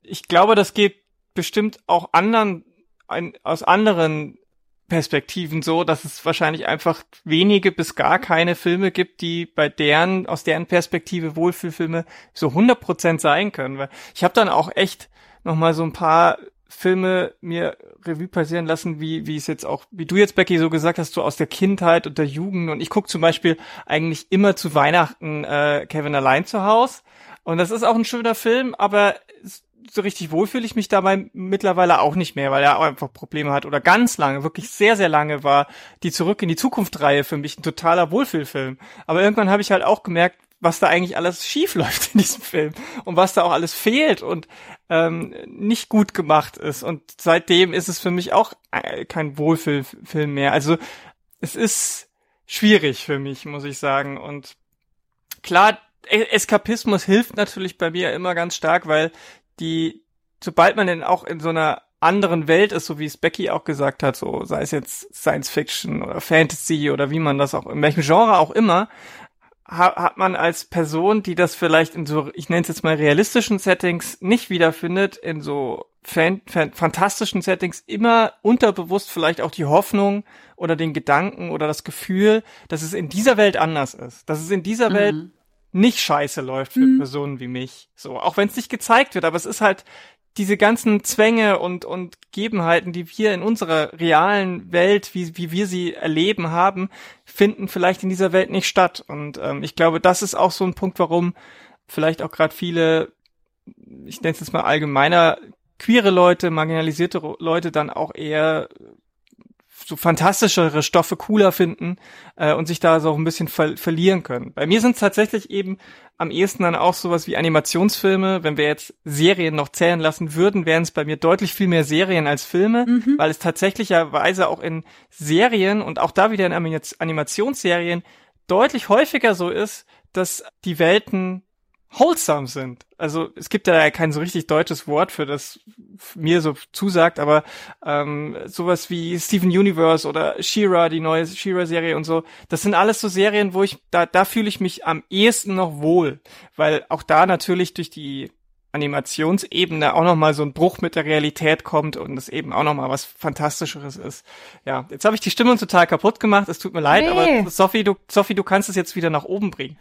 ich glaube, das geht bestimmt auch anderen ein, aus anderen Perspektiven so, dass es wahrscheinlich einfach wenige bis gar keine Filme gibt, die bei deren, aus deren Perspektive Wohlfühlfilme so 100% sein können. Weil ich habe dann auch echt nochmal so ein paar Filme mir Revue passieren lassen, wie, wie es jetzt auch, wie du jetzt, Becky, so gesagt hast, so aus der Kindheit und der Jugend. Und ich gucke zum Beispiel eigentlich immer zu Weihnachten äh, Kevin allein zu Haus. Und das ist auch ein schöner Film, aber so richtig wohl fühle ich mich dabei mittlerweile auch nicht mehr, weil er auch einfach Probleme hat. Oder ganz lange, wirklich sehr, sehr lange war die Zurück in die Zukunft-Reihe für mich ein totaler Wohlfühlfilm. Aber irgendwann habe ich halt auch gemerkt, was da eigentlich alles schief läuft in diesem Film und was da auch alles fehlt und ähm, nicht gut gemacht ist. Und seitdem ist es für mich auch äh, kein Wohlfühlfilm mehr. Also es ist schwierig für mich, muss ich sagen. Und klar, e-, Eskapismus hilft natürlich bei mir immer ganz stark, weil die, sobald man denn auch in so einer anderen Welt ist, so wie es Becky auch gesagt hat, so sei es jetzt Science Fiction oder Fantasy oder wie man das auch, in welchem Genre auch immer, hat man als Person, die das vielleicht in so, ich nenne es jetzt mal realistischen Settings nicht wiederfindet, in so fan, fan, fantastischen Settings immer unterbewusst vielleicht auch die Hoffnung oder den Gedanken oder das Gefühl, dass es in dieser Welt anders ist, dass es in dieser mhm. Welt nicht scheiße läuft für mhm. Personen wie mich. So, auch wenn es nicht gezeigt wird, aber es ist halt diese ganzen Zwänge und, und Gegebenheiten, die wir in unserer realen Welt, wie, wie wir sie erleben haben, finden vielleicht in dieser Welt nicht statt. Und ähm, ich glaube, das ist auch so ein Punkt, warum vielleicht auch gerade viele, ich nenne es jetzt mal allgemeiner, queere Leute, marginalisierte Leute dann auch eher so fantastischere Stoffe cooler finden äh, und sich da so ein bisschen ver verlieren können. Bei mir sind es tatsächlich eben am ehesten dann auch sowas wie Animationsfilme. Wenn wir jetzt Serien noch zählen lassen würden, wären es bei mir deutlich viel mehr Serien als Filme, mhm. weil es tatsächlicherweise auch in Serien und auch da wieder in Animationsserien deutlich häufiger so ist, dass die Welten wholesome sind. Also es gibt ja kein so richtig deutsches Wort für das mir so zusagt, aber ähm, sowas wie Steven Universe oder She-Ra, die neue She-Ra-Serie und so, das sind alles so Serien, wo ich, da, da fühle ich mich am ehesten noch wohl, weil auch da natürlich durch die Animationsebene auch nochmal so ein Bruch mit der Realität kommt und es eben auch nochmal was Fantastischeres ist. Ja, jetzt habe ich die Stimmung total kaputt gemacht. Es tut mir leid, nee. aber Sophie, du, Sophie, du kannst es jetzt wieder nach oben bringen.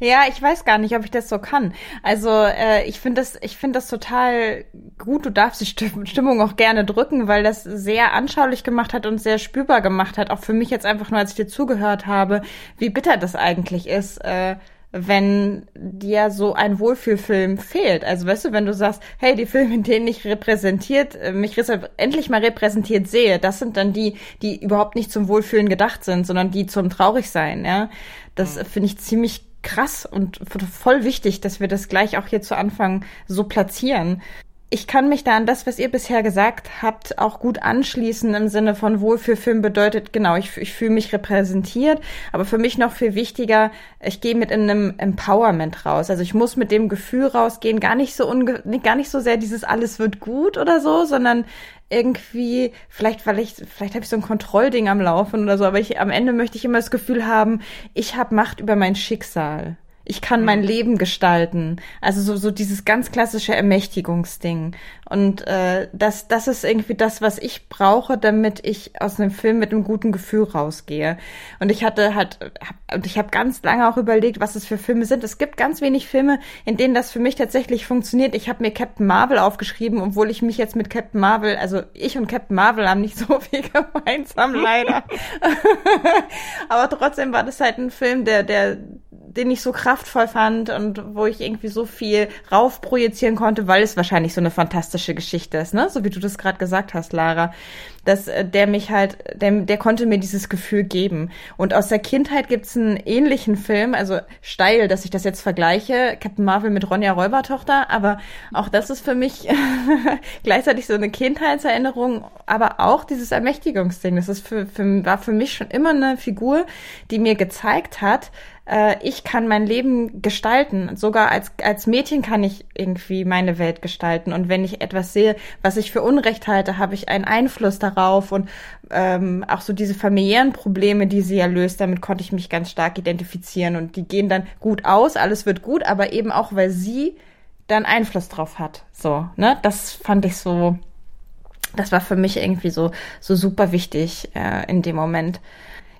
Ja, ich weiß gar nicht, ob ich das so kann. Also äh, ich finde das, ich finde das total gut. Du darfst die Stimmung auch gerne drücken, weil das sehr anschaulich gemacht hat und sehr spürbar gemacht hat. Auch für mich jetzt einfach nur, als ich dir zugehört habe, wie bitter das eigentlich ist. Äh, wenn dir so ein Wohlfühlfilm fehlt. Also weißt du, wenn du sagst, hey, die Filme, in denen ich repräsentiert, äh, mich endlich mal repräsentiert sehe, das sind dann die, die überhaupt nicht zum Wohlfühlen gedacht sind, sondern die zum Traurigsein, ja. Das mhm. finde ich ziemlich krass und voll wichtig, dass wir das gleich auch hier zu Anfang so platzieren ich kann mich da an das, was ihr bisher gesagt habt, auch gut anschließen im Sinne von Wohlfühlfilm bedeutet, genau, ich, ich fühle mich repräsentiert, aber für mich noch viel wichtiger, ich gehe mit in einem Empowerment raus. Also ich muss mit dem Gefühl rausgehen, gar nicht so unge gar nicht so sehr dieses alles wird gut oder so, sondern irgendwie, vielleicht, weil ich, vielleicht habe ich so ein Kontrollding am Laufen oder so, aber ich am Ende möchte ich immer das Gefühl haben, ich habe Macht über mein Schicksal ich kann mein mhm. Leben gestalten. Also so, so dieses ganz klassische Ermächtigungsding. Und äh, das, das ist irgendwie das, was ich brauche, damit ich aus einem Film mit einem guten Gefühl rausgehe. Und ich hatte halt, hab, und ich habe ganz lange auch überlegt, was es für Filme sind. Es gibt ganz wenig Filme, in denen das für mich tatsächlich funktioniert. Ich habe mir Captain Marvel aufgeschrieben, obwohl ich mich jetzt mit Captain Marvel, also ich und Captain Marvel haben nicht so viel gemeinsam, leider. Aber trotzdem war das halt ein Film, der, der den ich so kraftvoll fand und wo ich irgendwie so viel raufprojizieren konnte, weil es wahrscheinlich so eine fantastische Geschichte ist, ne? So wie du das gerade gesagt hast, Lara. Dass äh, der mich halt, der, der konnte mir dieses Gefühl geben. Und aus der Kindheit gibt's einen ähnlichen Film, also steil, dass ich das jetzt vergleiche, Captain Marvel mit Ronja Räubertochter, aber auch das ist für mich gleichzeitig so eine Kindheitserinnerung, aber auch dieses Ermächtigungsding. Das ist für, für, war für mich schon immer eine Figur, die mir gezeigt hat, äh, ich kann mein Leben gestalten. Sogar als, als Mädchen kann ich irgendwie meine Welt gestalten. Und wenn ich etwas sehe, was ich für Unrecht halte, habe ich einen Einfluss darauf. Und ähm, auch so diese familiären Probleme, die sie ja löst, damit konnte ich mich ganz stark identifizieren. Und die gehen dann gut aus, alles wird gut, aber eben auch, weil sie dann Einfluss drauf hat. So, ne? Das fand ich so, das war für mich irgendwie so, so super wichtig äh, in dem Moment.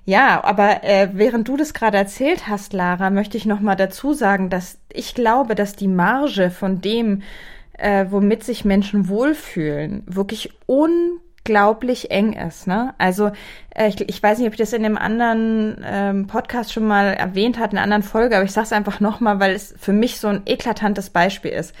Ja, aber äh, während du das gerade erzählt hast, Lara, möchte ich noch mal dazu sagen, dass ich glaube, dass die Marge von dem, äh, womit sich Menschen wohlfühlen, wirklich unglaublich eng ist. Ne? Also äh, ich, ich weiß nicht, ob ich das in einem anderen ähm, Podcast schon mal erwähnt hat, in einer anderen Folge, aber ich sage es einfach noch mal, weil es für mich so ein eklatantes Beispiel ist.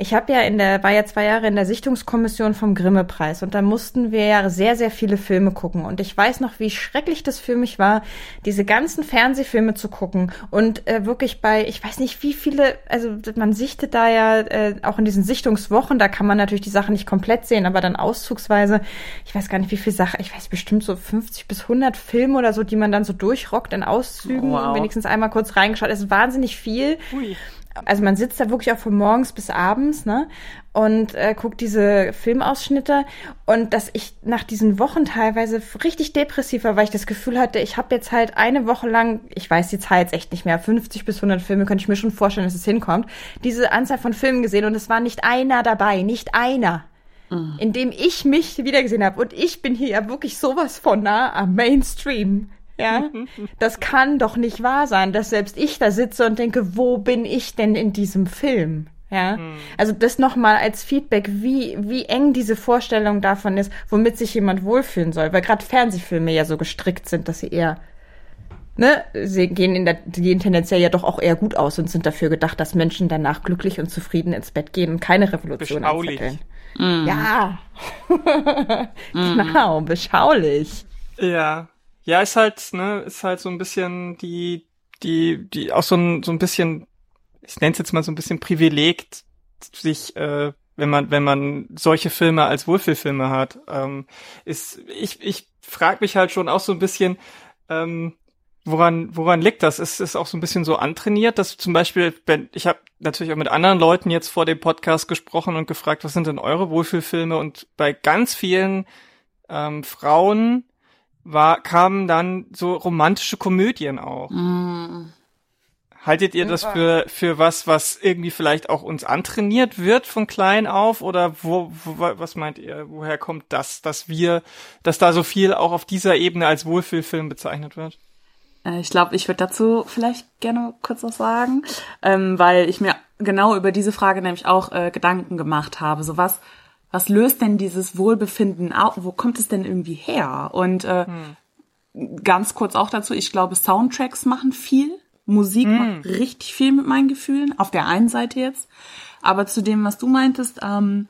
Ich habe ja in der, war ja zwei Jahre in der Sichtungskommission vom Grimme-Preis und da mussten wir ja sehr, sehr viele Filme gucken. Und ich weiß noch, wie schrecklich das für mich war, diese ganzen Fernsehfilme zu gucken und äh, wirklich bei, ich weiß nicht, wie viele, also man sichtet da ja äh, auch in diesen Sichtungswochen, da kann man natürlich die Sachen nicht komplett sehen, aber dann auszugsweise, ich weiß gar nicht, wie viele Sachen, ich weiß bestimmt so 50 bis 100 Filme oder so, die man dann so durchrockt in Auszügen, wow. wenigstens einmal kurz reingeschaut. Es ist wahnsinnig viel. Ui also man sitzt da wirklich auch von morgens bis abends, ne? Und äh, guckt diese Filmausschnitte und dass ich nach diesen Wochen teilweise richtig depressiv war, weil ich das Gefühl hatte, ich habe jetzt halt eine Woche lang, ich weiß die Zahl jetzt echt nicht mehr, 50 bis 100 Filme, könnte ich mir schon vorstellen, dass es hinkommt, diese Anzahl von Filmen gesehen und es war nicht einer dabei, nicht einer. Mhm. In dem ich mich wiedergesehen habe. Und ich bin hier ja wirklich sowas von nah am Mainstream. Ja, das kann doch nicht wahr sein, dass selbst ich da sitze und denke, wo bin ich denn in diesem Film? Ja, hm. also das nochmal als Feedback, wie, wie eng diese Vorstellung davon ist, womit sich jemand wohlfühlen soll, weil gerade Fernsehfilme ja so gestrickt sind, dass sie eher, ne, sie gehen in der, die gehen tendenziell ja doch auch eher gut aus und sind dafür gedacht, dass Menschen danach glücklich und zufrieden ins Bett gehen und keine Revolution anzetteln. Mm. Ja, genau, beschaulich. Ja, ja, ist halt, ne, ist halt so ein bisschen die, die, die auch so ein, so ein bisschen, ich nenne es jetzt mal so ein bisschen Privileg, sich, äh, wenn man, wenn man solche Filme als Wohlfühlfilme hat, ähm, ist, ich, ich frage mich halt schon auch so ein bisschen, ähm, woran, woran liegt das? Ist es auch so ein bisschen so antrainiert, dass zum Beispiel, wenn, ich habe natürlich auch mit anderen Leuten jetzt vor dem Podcast gesprochen und gefragt, was sind denn eure Wohlfühlfilme? Und bei ganz vielen ähm, Frauen war, kamen dann so romantische Komödien auch. Mm. Haltet ihr das für, für was, was irgendwie vielleicht auch uns antrainiert wird von klein auf? Oder wo, wo, was meint ihr? Woher kommt das, dass wir, dass da so viel auch auf dieser Ebene als Wohlfühlfilm bezeichnet wird? Äh, ich glaube, ich würde dazu vielleicht gerne kurz was sagen, ähm, weil ich mir genau über diese Frage nämlich auch äh, Gedanken gemacht habe. So was, was löst denn dieses Wohlbefinden auf? Wo kommt es denn irgendwie her? Und äh, hm. ganz kurz auch dazu, ich glaube, Soundtracks machen viel. Musik hm. macht richtig viel mit meinen Gefühlen, auf der einen Seite jetzt. Aber zu dem, was du meintest, ähm,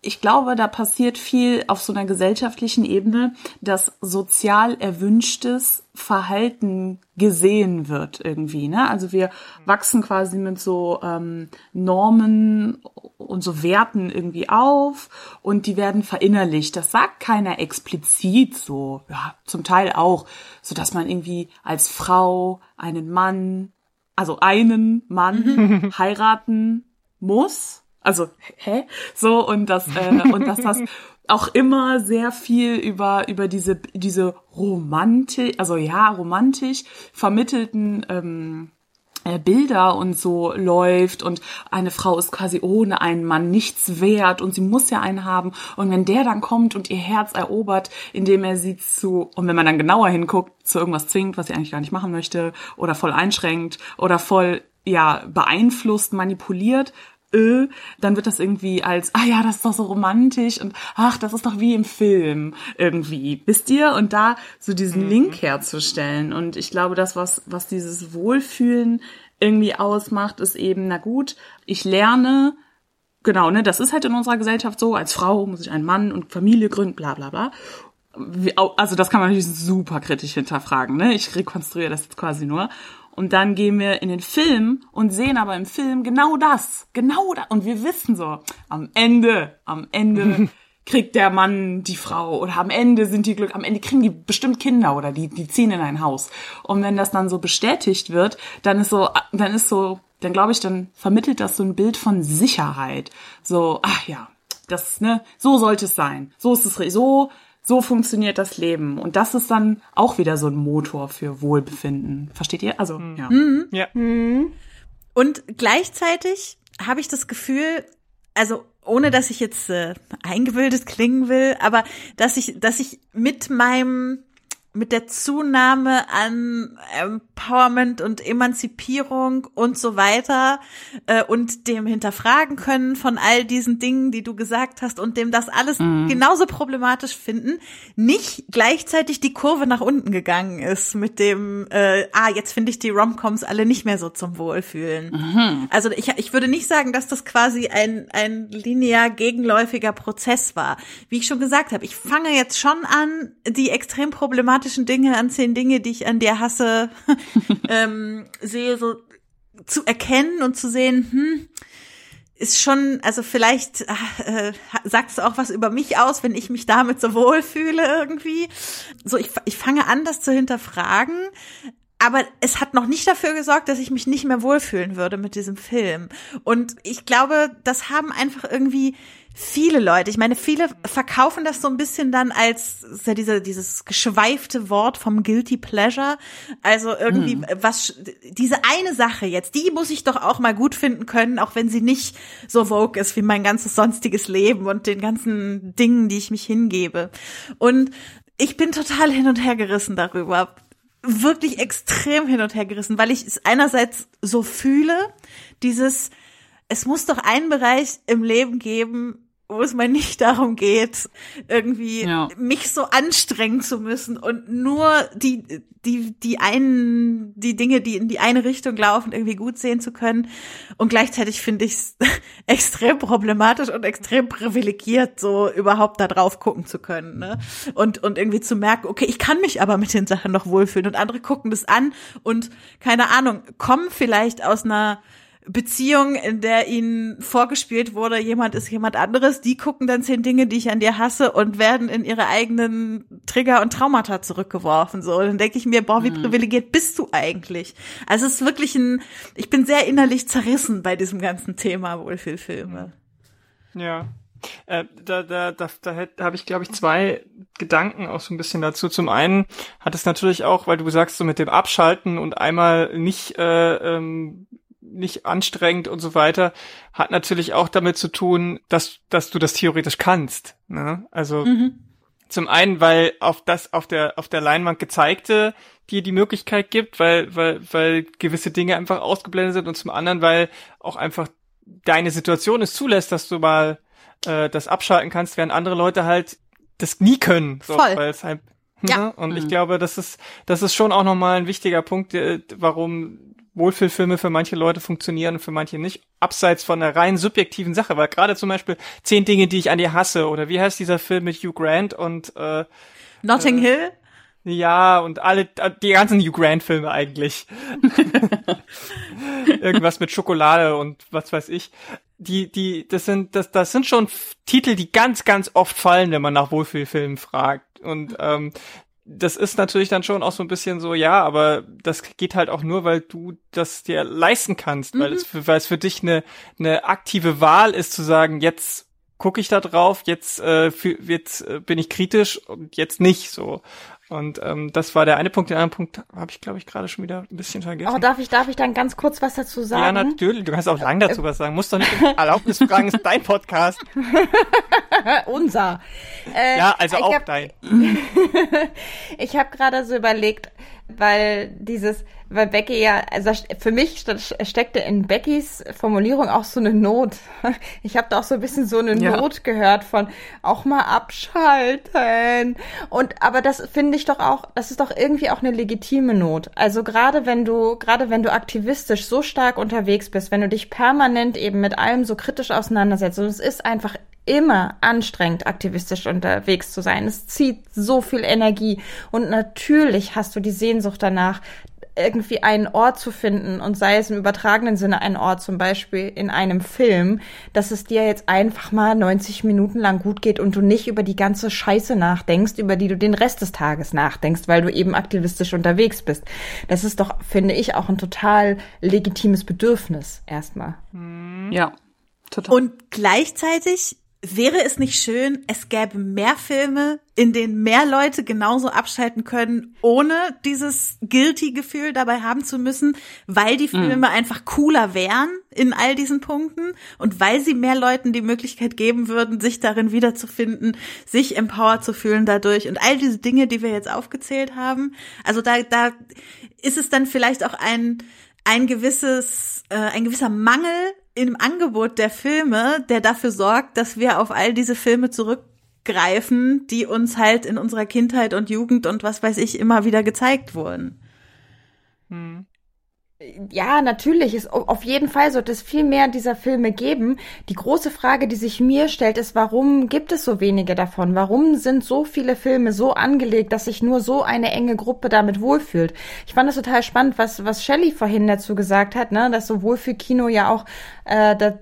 ich glaube, da passiert viel auf so einer gesellschaftlichen Ebene, dass sozial erwünschtes Verhalten gesehen wird irgendwie. Ne? Also wir wachsen quasi mit so ähm, Normen und so Werten irgendwie auf und die werden verinnerlicht. Das sagt keiner explizit so, ja, zum Teil auch, so dass man irgendwie als Frau einen Mann, also einen Mann heiraten muss also, hä? So, und das, äh, und dass das auch immer sehr viel über, über diese, diese romantisch, also ja, romantisch vermittelten, ähm, äh, Bilder und so läuft und eine Frau ist quasi ohne einen Mann nichts wert und sie muss ja einen haben. Und wenn der dann kommt und ihr Herz erobert, indem er sie zu und wenn man dann genauer hinguckt, zu irgendwas zwingt, was sie eigentlich gar nicht machen möchte oder voll einschränkt oder voll ja beeinflusst, manipuliert, äh, dann wird das irgendwie als, ah ja, das ist doch so romantisch und ach, das ist doch wie im Film irgendwie, wisst ihr? Und da so diesen mhm. Link herzustellen. Und ich glaube, das, was, was dieses Wohlfühlen irgendwie ausmacht, ist eben, na gut, ich lerne, genau, ne, das ist halt in unserer Gesellschaft so, als Frau muss ich einen Mann und Familie gründen, bla bla bla. Also das kann man natürlich super kritisch hinterfragen, ne? Ich rekonstruiere das jetzt quasi nur. Und dann gehen wir in den Film und sehen aber im Film genau das. Genau das. Und wir wissen so, am Ende, am Ende kriegt der Mann die Frau oder am Ende sind die Glück, am Ende kriegen die bestimmt Kinder oder die, die ziehen in ein Haus. Und wenn das dann so bestätigt wird, dann ist so, dann ist so, dann glaube ich, dann vermittelt das so ein Bild von Sicherheit. So, ach ja, das, ne, so sollte es sein. So ist es, so so funktioniert das Leben. Und das ist dann auch wieder so ein Motor für Wohlbefinden. Versteht ihr? Also, mhm. ja. Mhm. ja. Mhm. Und gleichzeitig habe ich das Gefühl, also ohne dass ich jetzt äh, eingebildet klingen will, aber dass ich, dass ich mit meinem mit der Zunahme an Empowerment und Emanzipierung und so weiter äh, und dem Hinterfragen können von all diesen Dingen, die du gesagt hast und dem das alles mhm. genauso problematisch finden, nicht gleichzeitig die Kurve nach unten gegangen ist mit dem, äh, ah, jetzt finde ich die Romcoms alle nicht mehr so zum Wohlfühlen. Mhm. Also ich, ich würde nicht sagen, dass das quasi ein, ein linear gegenläufiger Prozess war. Wie ich schon gesagt habe, ich fange jetzt schon an, die extrem problematischen Dinge an zehn Dinge, die ich an dir hasse, ähm, sehe, so zu erkennen und zu sehen, hm, ist schon, also vielleicht äh, sagt es auch was über mich aus, wenn ich mich damit so wohlfühle irgendwie. So, ich, ich fange an, das zu hinterfragen, aber es hat noch nicht dafür gesorgt, dass ich mich nicht mehr wohlfühlen würde mit diesem Film. Und ich glaube, das haben einfach irgendwie viele Leute, ich meine, viele verkaufen das so ein bisschen dann als ja diese, dieses geschweifte Wort vom Guilty Pleasure. Also irgendwie, hm. was, diese eine Sache jetzt, die muss ich doch auch mal gut finden können, auch wenn sie nicht so vogue ist wie mein ganzes sonstiges Leben und den ganzen Dingen, die ich mich hingebe. Und ich bin total hin und her gerissen darüber. Wirklich extrem hin und her gerissen, weil ich es einerseits so fühle, dieses, es muss doch einen Bereich im Leben geben, wo es mal nicht darum geht, irgendwie ja. mich so anstrengen zu müssen und nur die, die, die einen, die Dinge, die in die eine Richtung laufen, irgendwie gut sehen zu können. Und gleichzeitig finde ich es extrem problematisch und extrem privilegiert, so überhaupt da drauf gucken zu können. Ne? Und, und irgendwie zu merken, okay, ich kann mich aber mit den Sachen noch wohlfühlen und andere gucken das an und keine Ahnung, kommen vielleicht aus einer Beziehung, in der ihnen vorgespielt wurde, jemand ist jemand anderes, die gucken dann zehn Dinge, die ich an dir hasse und werden in ihre eigenen Trigger und Traumata zurückgeworfen. So, dann denke ich mir, boah, wie mhm. privilegiert bist du eigentlich? Also es ist wirklich ein, ich bin sehr innerlich zerrissen bei diesem ganzen Thema Wohlfühlfilme. Ja. Äh, da da, da, da habe ich, glaube ich, zwei Gedanken auch so ein bisschen dazu. Zum einen hat es natürlich auch, weil du sagst, so mit dem Abschalten und einmal nicht äh, ähm, nicht anstrengend und so weiter, hat natürlich auch damit zu tun, dass, dass du das theoretisch kannst. Ne? Also mhm. zum einen, weil auf das auf der auf der Leinwand gezeigte dir die Möglichkeit gibt, weil weil weil gewisse Dinge einfach ausgeblendet sind und zum anderen, weil auch einfach deine Situation es zulässt, dass du mal äh, das abschalten kannst, während andere Leute halt das nie können, so, Voll. weil es halt ja. Ne? Und mhm. ich glaube, das ist, das ist schon auch nochmal ein wichtiger Punkt, äh, warum Wohlfühlfilme für manche Leute funktionieren, für manche nicht, abseits von einer rein subjektiven Sache, weil gerade zum Beispiel zehn Dinge, die ich an dir hasse, oder wie heißt dieser Film mit Hugh Grant und äh, Notting äh, Hill? Ja, und alle, die ganzen Hugh Grant-Filme eigentlich. Irgendwas mit Schokolade und was weiß ich. Die, die, das sind, das, das sind schon Titel, die ganz, ganz oft fallen, wenn man nach Wohlfühlfilmen fragt. Und ähm, das ist natürlich dann schon auch so ein bisschen so, ja, aber das geht halt auch nur, weil du das dir leisten kannst, mhm. weil es für, weil es für dich eine, eine aktive Wahl ist zu sagen, jetzt gucke ich da drauf, jetzt, äh, für, jetzt äh, bin ich kritisch und jetzt nicht so. Und ähm, das war der eine Punkt. Den anderen Punkt habe ich, glaube ich, gerade schon wieder ein bisschen vergessen. Oh, darf ich, darf ich dann ganz kurz was dazu sagen? Ja, natürlich. Du kannst auch lang dazu was sagen. Musst doch nicht Erlaubnis fragen, ist dein Podcast. Unser. Äh, ja, also auch hab, dein. ich habe gerade so überlegt, weil dieses, weil Becky ja, also für mich steckte in Beckys Formulierung auch so eine Not. Ich habe da auch so ein bisschen so eine ja. Not gehört von auch mal abschalten. Und aber das finde ich doch auch, das ist doch irgendwie auch eine legitime Not. Also gerade wenn du, gerade wenn du aktivistisch so stark unterwegs bist, wenn du dich permanent eben mit allem so kritisch auseinandersetzt, und es ist einfach immer anstrengend, aktivistisch unterwegs zu sein. Es zieht so viel Energie. Und natürlich hast du die Sehnsucht danach, irgendwie einen Ort zu finden und sei es im übertragenen Sinne ein Ort, zum Beispiel in einem Film, dass es dir jetzt einfach mal 90 Minuten lang gut geht und du nicht über die ganze Scheiße nachdenkst, über die du den Rest des Tages nachdenkst, weil du eben aktivistisch unterwegs bist. Das ist doch, finde ich, auch ein total legitimes Bedürfnis erstmal. Ja, total. Und gleichzeitig wäre es nicht schön, es gäbe mehr Filme, in denen mehr Leute genauso abschalten können, ohne dieses Guilty-Gefühl dabei haben zu müssen, weil die Filme mhm. einfach cooler wären in all diesen Punkten und weil sie mehr Leuten die Möglichkeit geben würden, sich darin wiederzufinden, sich empowered zu fühlen dadurch und all diese Dinge, die wir jetzt aufgezählt haben. Also da, da ist es dann vielleicht auch ein, ein gewisses, äh, ein gewisser Mangel im Angebot der Filme, der dafür sorgt, dass wir auf all diese Filme zurückgreifen, die uns halt in unserer Kindheit und Jugend und was weiß ich immer wieder gezeigt wurden. Hm. Ja, natürlich. Ist, auf jeden Fall sollte es viel mehr dieser Filme geben. Die große Frage, die sich mir stellt, ist, warum gibt es so wenige davon? Warum sind so viele Filme so angelegt, dass sich nur so eine enge Gruppe damit wohlfühlt? Ich fand das total spannend, was, was Shelley vorhin dazu gesagt hat, ne? dass so Wohlfühlkino ja auch äh, da,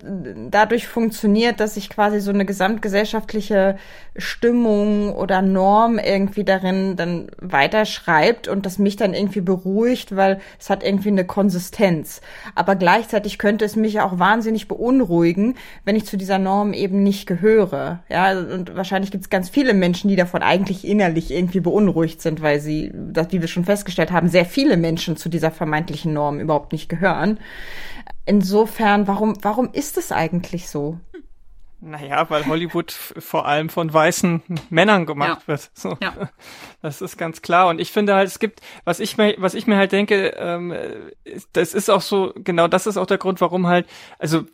dadurch funktioniert, dass sich quasi so eine gesamtgesellschaftliche Stimmung oder Norm irgendwie darin dann weiterschreibt und das mich dann irgendwie beruhigt, weil es hat irgendwie eine Konsistenz. Aber gleichzeitig könnte es mich auch wahnsinnig beunruhigen, wenn ich zu dieser Norm eben nicht gehöre. Ja, und wahrscheinlich gibt es ganz viele Menschen, die davon eigentlich innerlich irgendwie beunruhigt sind, weil sie, wie wir schon festgestellt haben, sehr viele Menschen zu dieser vermeintlichen Norm überhaupt nicht gehören. Insofern, warum, warum ist es eigentlich so? Naja, weil Hollywood vor allem von weißen Männern gemacht ja. wird. So. Ja. Das ist ganz klar. Und ich finde halt, es gibt, was ich mir, was ich mir halt denke, ähm, das ist auch so, genau das ist auch der Grund, warum halt, also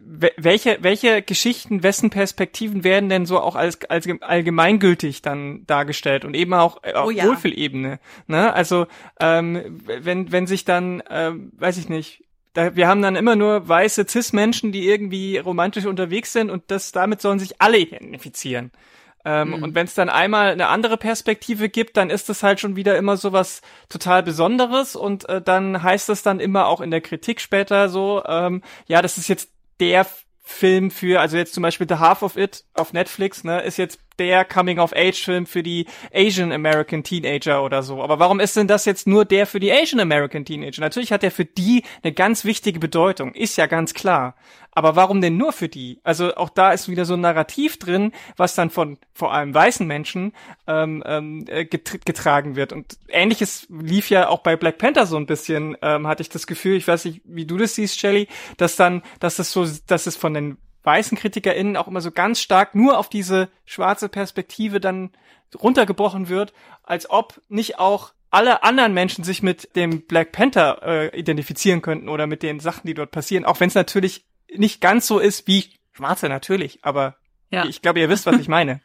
welche, welche Geschichten, wessen Perspektiven werden denn so auch als, als allgemeingültig dann dargestellt und eben auch äh, auf oh ja. Wohlfühlebene. Ne? Also ähm, wenn, wenn sich dann, ähm, weiß ich nicht, da, wir haben dann immer nur weiße Cis-Menschen, die irgendwie romantisch unterwegs sind und das damit sollen sich alle identifizieren. Ähm, mhm. Und wenn es dann einmal eine andere Perspektive gibt, dann ist das halt schon wieder immer so was total Besonderes und äh, dann heißt es dann immer auch in der Kritik später so, ähm, ja, das ist jetzt der Film für, also jetzt zum Beispiel The Half of It auf Netflix, ne, ist jetzt der Coming-of-Age-Film für die Asian American Teenager oder so. Aber warum ist denn das jetzt nur der für die Asian American Teenager? Natürlich hat der für die eine ganz wichtige Bedeutung, ist ja ganz klar. Aber warum denn nur für die? Also auch da ist wieder so ein Narrativ drin, was dann von vor allem weißen Menschen ähm, ähm, äh, getragen wird. Und ähnliches lief ja auch bei Black Panther so ein bisschen, ähm, hatte ich das Gefühl, ich weiß nicht, wie du das siehst, Shelly, dass dann, dass es so, dass es von den weißen KritikerInnen auch immer so ganz stark nur auf diese schwarze Perspektive dann runtergebrochen wird, als ob nicht auch alle anderen Menschen sich mit dem Black Panther äh, identifizieren könnten oder mit den Sachen, die dort passieren, auch wenn es natürlich nicht ganz so ist wie Schwarze natürlich, aber ja. ich glaube, ihr wisst, was ich meine.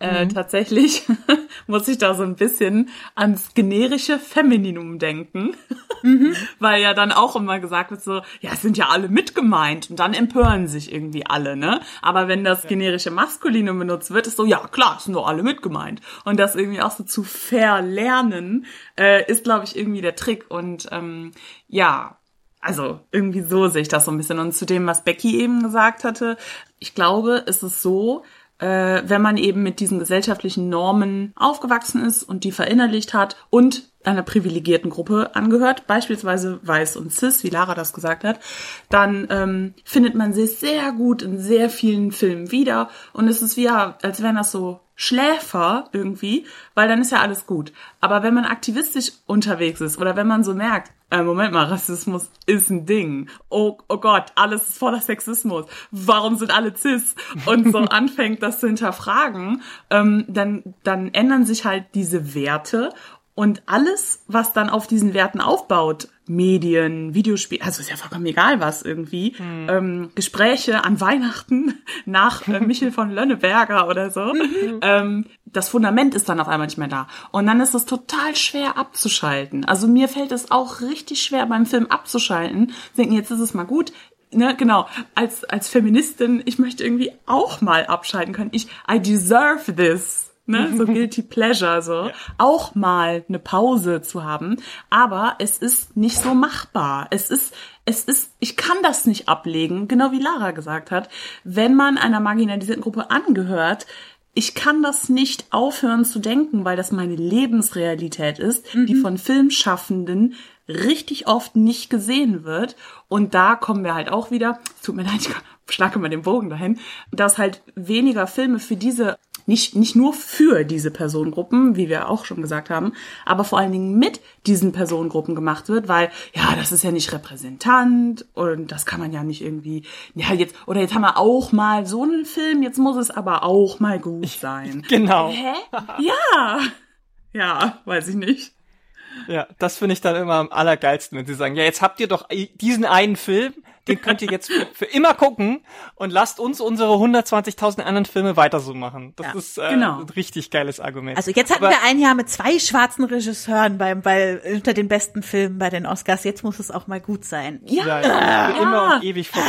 Äh, mhm. Tatsächlich muss ich da so ein bisschen ans generische Femininum denken, mhm. weil ja dann auch immer gesagt wird so, ja, es sind ja alle mitgemeint und dann empören sich irgendwie alle, ne? Aber wenn das generische Maskulinum benutzt wird, ist so, ja klar, es sind doch alle mitgemeint und das irgendwie auch so zu verlernen äh, ist, glaube ich, irgendwie der Trick und ähm, ja, also irgendwie so sehe ich das so ein bisschen. Und zu dem, was Becky eben gesagt hatte, ich glaube, es ist so, äh, wenn man eben mit diesen gesellschaftlichen Normen aufgewachsen ist und die verinnerlicht hat und einer privilegierten Gruppe angehört, beispielsweise weiß und cis, wie Lara das gesagt hat, dann ähm, findet man sich sehr gut in sehr vielen Filmen wieder und es ist wie, ja, als wären das so Schläfer irgendwie, weil dann ist ja alles gut. Aber wenn man aktivistisch unterwegs ist oder wenn man so merkt, äh, Moment mal, Rassismus ist ein Ding. Oh, oh Gott, alles ist voller Sexismus. Warum sind alle cis? Und so anfängt, das zu hinterfragen, ähm, dann, dann ändern sich halt diese Werte und alles, was dann auf diesen Werten aufbaut, Medien, Videospiele, also ist ja vollkommen egal was irgendwie, mhm. ähm, Gespräche an Weihnachten nach äh, Michel von Lönneberger oder so, mhm. ähm, das Fundament ist dann auf einmal nicht mehr da. Und dann ist es total schwer abzuschalten. Also mir fällt es auch richtig schwer beim Film abzuschalten. Denken, jetzt ist es mal gut, ne, genau, als, als Feministin, ich möchte irgendwie auch mal abschalten können. Ich, I deserve this ne, so guilty pleasure, so, ja. auch mal eine Pause zu haben. Aber es ist nicht so machbar. Es ist, es ist, ich kann das nicht ablegen, genau wie Lara gesagt hat. Wenn man einer marginalisierten Gruppe angehört, ich kann das nicht aufhören zu denken, weil das meine Lebensrealität ist, mhm. die von Filmschaffenden richtig oft nicht gesehen wird. Und da kommen wir halt auch wieder, tut mir leid, ich schlage mal den Bogen dahin, dass halt weniger Filme für diese nicht, nicht nur für diese Personengruppen, wie wir auch schon gesagt haben, aber vor allen Dingen mit diesen Personengruppen gemacht wird, weil, ja, das ist ja nicht repräsentant und das kann man ja nicht irgendwie, ja, jetzt, oder jetzt haben wir auch mal so einen Film, jetzt muss es aber auch mal gut sein. Genau. Hä? Ja. Ja, weiß ich nicht. Ja, das finde ich dann immer am allergeilsten, wenn sie sagen, ja, jetzt habt ihr doch diesen einen Film, den könnt ihr jetzt für, für immer gucken und lasst uns unsere 120.000 anderen Filme weiter so machen. Das Ja, ist äh, genau. ein richtig geiles Argument. Also jetzt hatten Aber- wir ein Jahr mit zwei schwarzen Regisseuren beim, bei, unter den besten Filmen bei den Oscars. Jetzt muss es auch mal gut sein. Ja, ja, ja, für immer und ewig vor.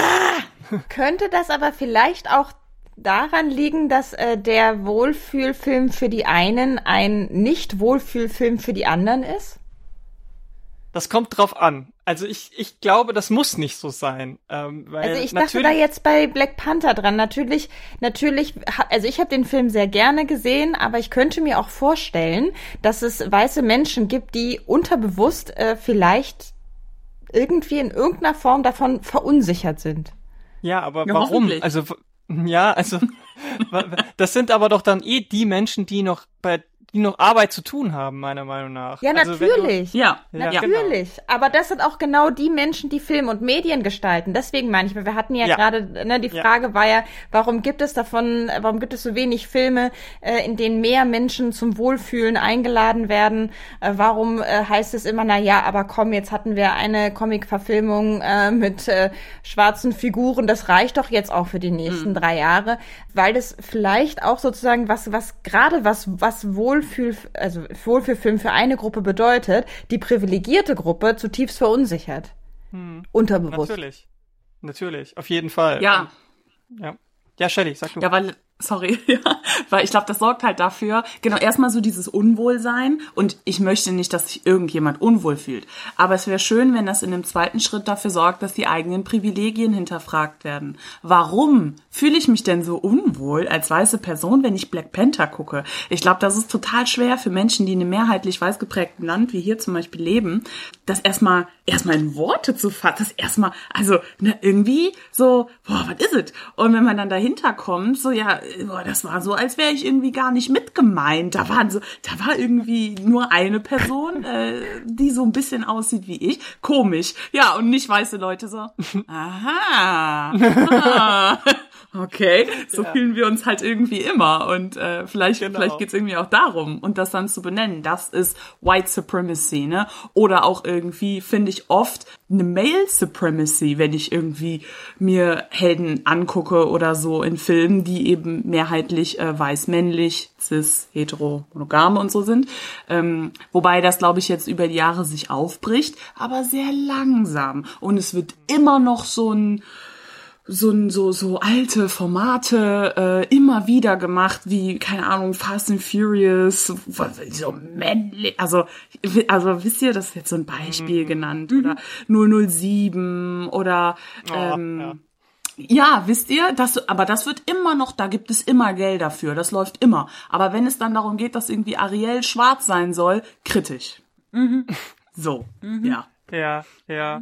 Könnte das aber vielleicht auch daran liegen, dass äh, der Wohlfühlfilm für die einen ein Nicht-Wohlfühlfilm für die anderen ist? Das kommt drauf an. Also ich, ich glaube, das muss nicht so sein. Ähm, weil Also ich dachte da jetzt bei Black Panther dran. Natürlich, natürlich, also ich habe den Film sehr gerne gesehen, aber ich könnte mir auch vorstellen, dass es weiße Menschen gibt, die unterbewusst äh, vielleicht irgendwie in irgendeiner Form davon verunsichert sind. Ja, aber Ja, warum? Also ja, also das sind aber doch dann eh die Menschen, die noch bei die noch Arbeit zu tun haben, meiner Meinung nach. Ja, also wenn du- natürlich. Ja, Ja, ja. Natürlich, aber das sind auch genau die Menschen, die Film und Medien gestalten. Deswegen meine ich, wir hatten ja, Ja. gerade, ne, die Ja. Frage war ja, warum gibt es davon, warum gibt es so wenig Filme, äh, in denen mehr Menschen zum Wohlfühlen eingeladen werden? Äh, warum äh, heißt es immer, na ja, aber komm, jetzt hatten wir eine Comic-Verfilmung äh, mit äh, schwarzen Figuren, das reicht doch jetzt auch für die nächsten Mhm. drei Jahre, weil das vielleicht auch sozusagen was, was gerade was, was Wohlfühl, also Wohlfühlfilm für eine Gruppe bedeutet, die privilegierte Gruppe zutiefst verunsichert. Unterbewusst. Hm. Natürlich. Natürlich, auf jeden Fall. Ja, Ja, ja Shelly, sag du. Ja, weil, sorry, ja, weil ich glaube, das sorgt halt dafür, genau, erstmal so dieses Unwohlsein und ich möchte nicht, dass sich irgendjemand unwohl fühlt. Aber es wäre schön, wenn das in dem zweiten Schritt dafür sorgt, dass die eigenen Privilegien hinterfragt werden. Warum fühle ich mich denn so unwohl als weiße Person, wenn ich Black Panther gucke? Ich glaube, das ist total schwer für Menschen, die in einem mehrheitlich weiß geprägten Land wie hier zum Beispiel leben, das erstmal erstmal in Worte zu fassen, das erstmal, also ne, irgendwie so, boah, was ist es? Und wenn man dann dahinter kommt, so ja, boah, das war so, als wäre ich irgendwie gar nicht mitgemeint. Da waren so, da war irgendwie nur eine Person, äh, die so ein bisschen aussieht wie ich. Komisch. Ja, und nicht weiße Leute so. Aha. Ah. Okay, so fühlen wir uns halt irgendwie immer und äh, vielleicht Genau. vielleicht geht's irgendwie auch darum und das dann zu benennen, das ist White Supremacy, ne? Oder auch irgendwie finde ich oft eine Male Supremacy, wenn ich irgendwie mir Helden angucke oder so in Filmen, die eben mehrheitlich äh, weiß männlich, cis, hetero, monogame und so sind. Ähm, wobei das glaube ich jetzt über die Jahre sich aufbricht, aber sehr langsam und es wird immer noch so ein so so so alte Formate äh, immer wieder gemacht wie keine Ahnung Fast and Furious so männlich also also wisst ihr das ist jetzt so ein Beispiel genannt oder 007 oder Oh, ähm, ja, wisst ihr, das, aber das wird immer noch, da gibt es immer Geld dafür, das läuft immer. Aber wenn es dann darum geht, dass irgendwie Ariel schwarz sein soll, kritisch. So, ja. Ja, ja.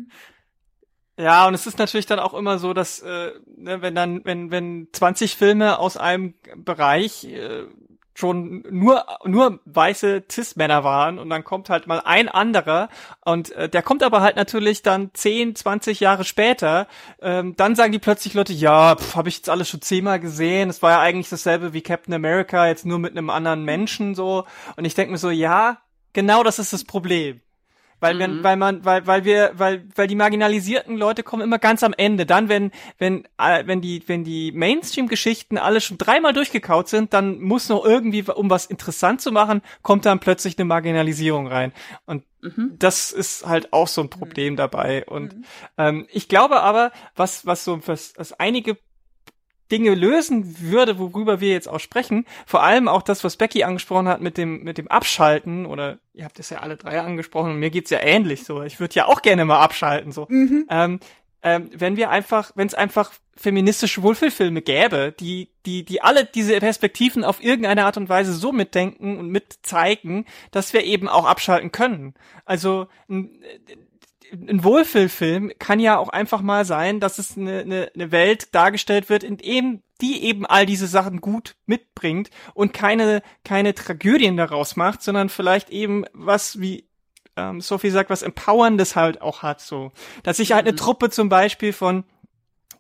Ja, und es ist natürlich dann auch immer so, dass äh, ne, wenn dann, wenn, wenn 20 Filme aus einem Bereich äh, schon nur nur weiße Cis-Männer waren und dann kommt halt mal ein anderer und äh, der kommt aber halt natürlich dann 10, 20 Jahre später, ähm, dann sagen die plötzlich Leute, ja, habe ich jetzt alles schon zehnmal gesehen, es war ja eigentlich dasselbe wie Captain America, jetzt nur mit einem anderen Menschen so und ich denke mir so, ja, genau das ist das Problem. Weil Mhm. wenn, weil man, weil, weil wir, weil, weil die marginalisierten Leute kommen immer ganz am Ende. Dann, wenn, wenn, äh, wenn die, wenn die Mainstream-Geschichten alle schon dreimal durchgekaut sind, dann muss noch irgendwie, um was interessant zu machen, kommt dann plötzlich eine Marginalisierung rein. Und Mhm. das ist halt auch so ein Problem dabei. Und ähm, ich glaube aber, was, was so, was, was einige Dinge lösen würde, worüber wir jetzt auch sprechen. Vor allem auch das, was Becky angesprochen hat mit dem, mit dem Abschalten oder ihr habt es ja alle drei angesprochen und mir geht's ja ähnlich so. Ich würde ja auch gerne mal abschalten so. Ähm, ähm, wenn wir einfach, wenn es einfach feministische Wohlfühlfilme gäbe, die, die, die alle diese Perspektiven auf irgendeine Art und Weise so mitdenken und mitzeigen, dass wir eben auch abschalten können. Also ein Wohlfühlfilm kann ja auch einfach mal sein, dass es eine, eine, eine Welt dargestellt wird, in dem die eben all diese Sachen gut mitbringt und keine keine Tragödien daraus macht, sondern vielleicht eben was wie ähm, Sophie sagt, was Empowerndes halt auch hat, so. Dass ich halt eine mhm. Truppe zum Beispiel von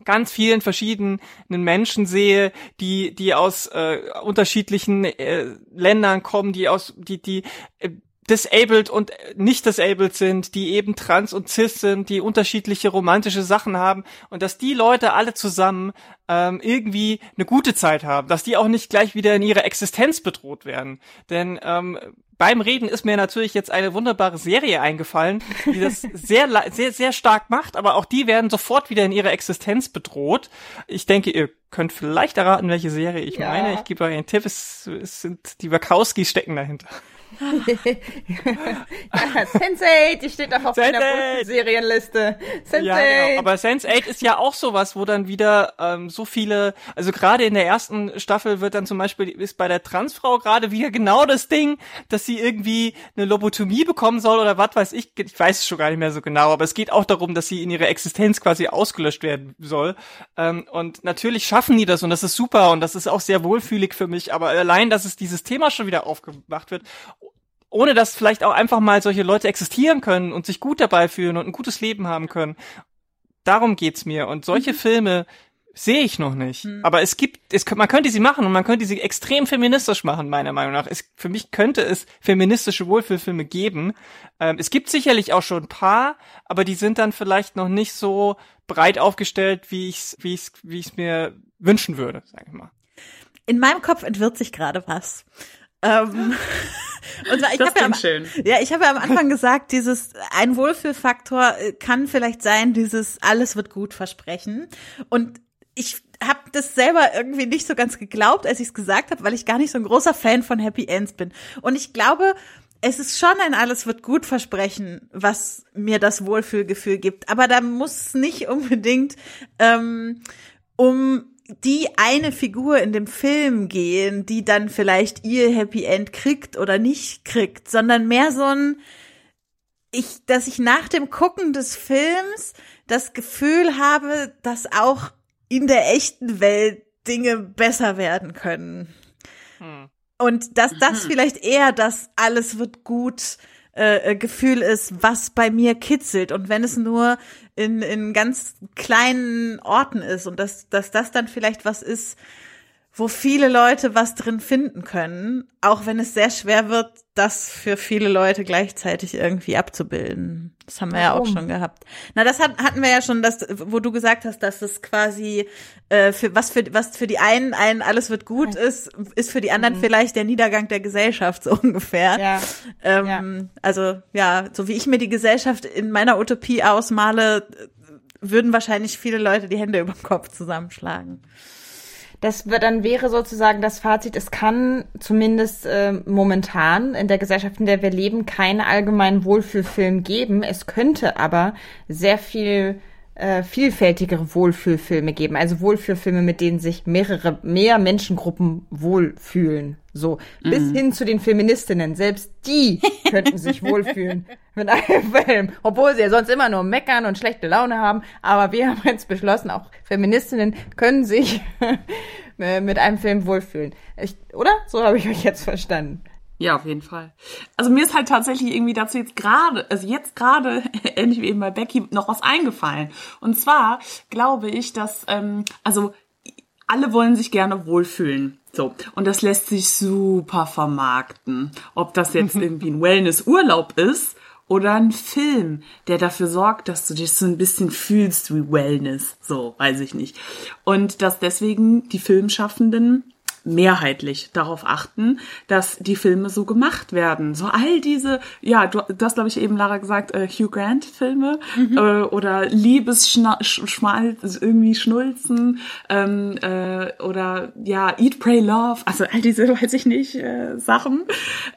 ganz vielen verschiedenen Menschen sehe, die die aus äh, unterschiedlichen äh, Ländern kommen, die aus die die äh, disabled und nicht disabled sind, die eben trans und cis sind, die unterschiedliche romantische Sachen haben und dass die Leute alle zusammen ähm, irgendwie eine gute Zeit haben, dass die auch nicht gleich wieder in ihrer Existenz bedroht werden. Denn ähm, beim Reden ist mir natürlich jetzt eine wunderbare Serie eingefallen, die das sehr, sehr, sehr stark macht, aber auch die werden sofort wieder in ihrer Existenz bedroht. Ich denke, ihr könnt vielleicht erraten, welche Serie ich ja. meine. Ich gebe euch einen Tipp, es, es sind die Wachowskis stecken dahinter ja, Sense8, die steht doch auf Sense meiner Serienliste. Sense8. Ja, genau. Aber Sense8 ist ja auch sowas, wo dann wieder ähm, so viele, also gerade in der ersten Staffel wird dann zum Beispiel, ist bei der Transfrau gerade wieder genau das Ding, dass sie irgendwie eine Lobotomie bekommen soll oder was weiß ich, ich weiß es schon gar nicht mehr so genau, aber es geht auch darum, dass sie in ihrer Existenz quasi ausgelöscht werden soll. Ähm, und natürlich schaffen die das und das ist super und das ist auch sehr wohlfühlig für mich, aber allein, dass es dieses Thema schon wieder aufgemacht wird ohne dass vielleicht auch einfach mal solche Leute existieren können und sich gut dabei fühlen und ein gutes Leben haben können. Darum geht's mir. Und solche mhm. Filme sehe ich noch nicht. Mhm. Aber es gibt, es, man könnte sie machen und man könnte sie extrem feministisch machen, meiner Meinung nach. Es, für mich könnte es feministische Wohlfühlfilme geben. Ähm, es gibt sicherlich auch schon ein paar, aber die sind dann vielleicht noch nicht so breit aufgestellt, wie ich es wie ich's, wie ich's mir wünschen würde, sage ich mal. In meinem Kopf entwirrt sich gerade was. Ähm, und zwar, ich habe ja, am, schön. ja, ich habe ja am Anfang gesagt, dieses ein Wohlfühlfaktor äh, kann vielleicht sein, dieses alles wird gut versprechen. Und ich habe das selber irgendwie nicht so ganz geglaubt, als ich es gesagt habe, weil ich gar nicht so ein großer Fan von Happy Ends bin. Und ich glaube, es ist schon ein alles wird gut Versprechen, was mir das Wohlfühlgefühl gibt. Aber da muss es nicht unbedingt ähm, um die eine Figur in dem Film gehen, die dann vielleicht ihr Happy End kriegt oder nicht kriegt, sondern mehr so ein, ich, dass ich nach dem Gucken des Films das Gefühl habe, dass auch in der echten Welt Dinge besser werden können. Hm. Und dass das vielleicht eher das alles wird gut äh, Gefühl ist, was bei mir kitzelt. Und wenn es nur in, in ganz kleinen Orten ist und dass, dass das dann vielleicht was ist, wo viele Leute was drin finden können, auch wenn es sehr schwer wird, das für viele Leute gleichzeitig irgendwie abzubilden. Das haben wir Warum? ja auch schon gehabt. Na, das hat, hatten wir ja schon, das, wo du gesagt hast, dass es quasi äh, für was für was für die einen ein alles wird gut ist, ist für die anderen mhm. vielleicht der Niedergang der Gesellschaft so ungefähr. Ja. Ähm, ja. Also ja, so wie ich mir die Gesellschaft in meiner Utopie ausmale, würden wahrscheinlich viele Leute die Hände über den Kopf zusammenschlagen. Das dann wäre sozusagen das Fazit, es kann zumindest äh, momentan in der Gesellschaft, in der wir leben, keinen allgemeinen Wohlfühlfilm geben. Es könnte aber sehr viel äh, vielfältigere Wohlfühlfilme geben. Also Wohlfühlfilme, mit denen sich mehrere, mehr Menschengruppen wohlfühlen. So, mhm. bis hin zu den Feministinnen. Selbst die könnten sich wohlfühlen mit einem Film. Obwohl sie ja sonst immer nur meckern und schlechte Laune haben. Aber wir haben jetzt beschlossen, auch Feministinnen können sich mit einem Film wohlfühlen. Ich, oder? So habe ich euch jetzt verstanden. Ja, auf jeden Fall. Also mir ist halt tatsächlich irgendwie dazu jetzt gerade, also jetzt gerade, ähnlich wie eben bei Becky, noch was eingefallen. Und zwar glaube ich, dass, ähm, also alle wollen sich gerne wohlfühlen. So. Und das lässt sich super vermarkten. Ob das jetzt irgendwie ein Wellness-Urlaub ist oder ein Film, der dafür sorgt, dass du dich so ein bisschen fühlst wie Wellness. So, weiß ich nicht. Und dass deswegen die Filmschaffenden mehrheitlich darauf achten, dass die Filme so gemacht werden. So all diese, ja, du, du hast, glaube ich, eben, Lara gesagt, äh, Hugh Grant-Filme mhm. äh, oder Liebesschmalz, irgendwie Schnulzen ähm, äh, oder ja, Eat, Pray, Love, also all diese, weiß ich nicht, äh, Sachen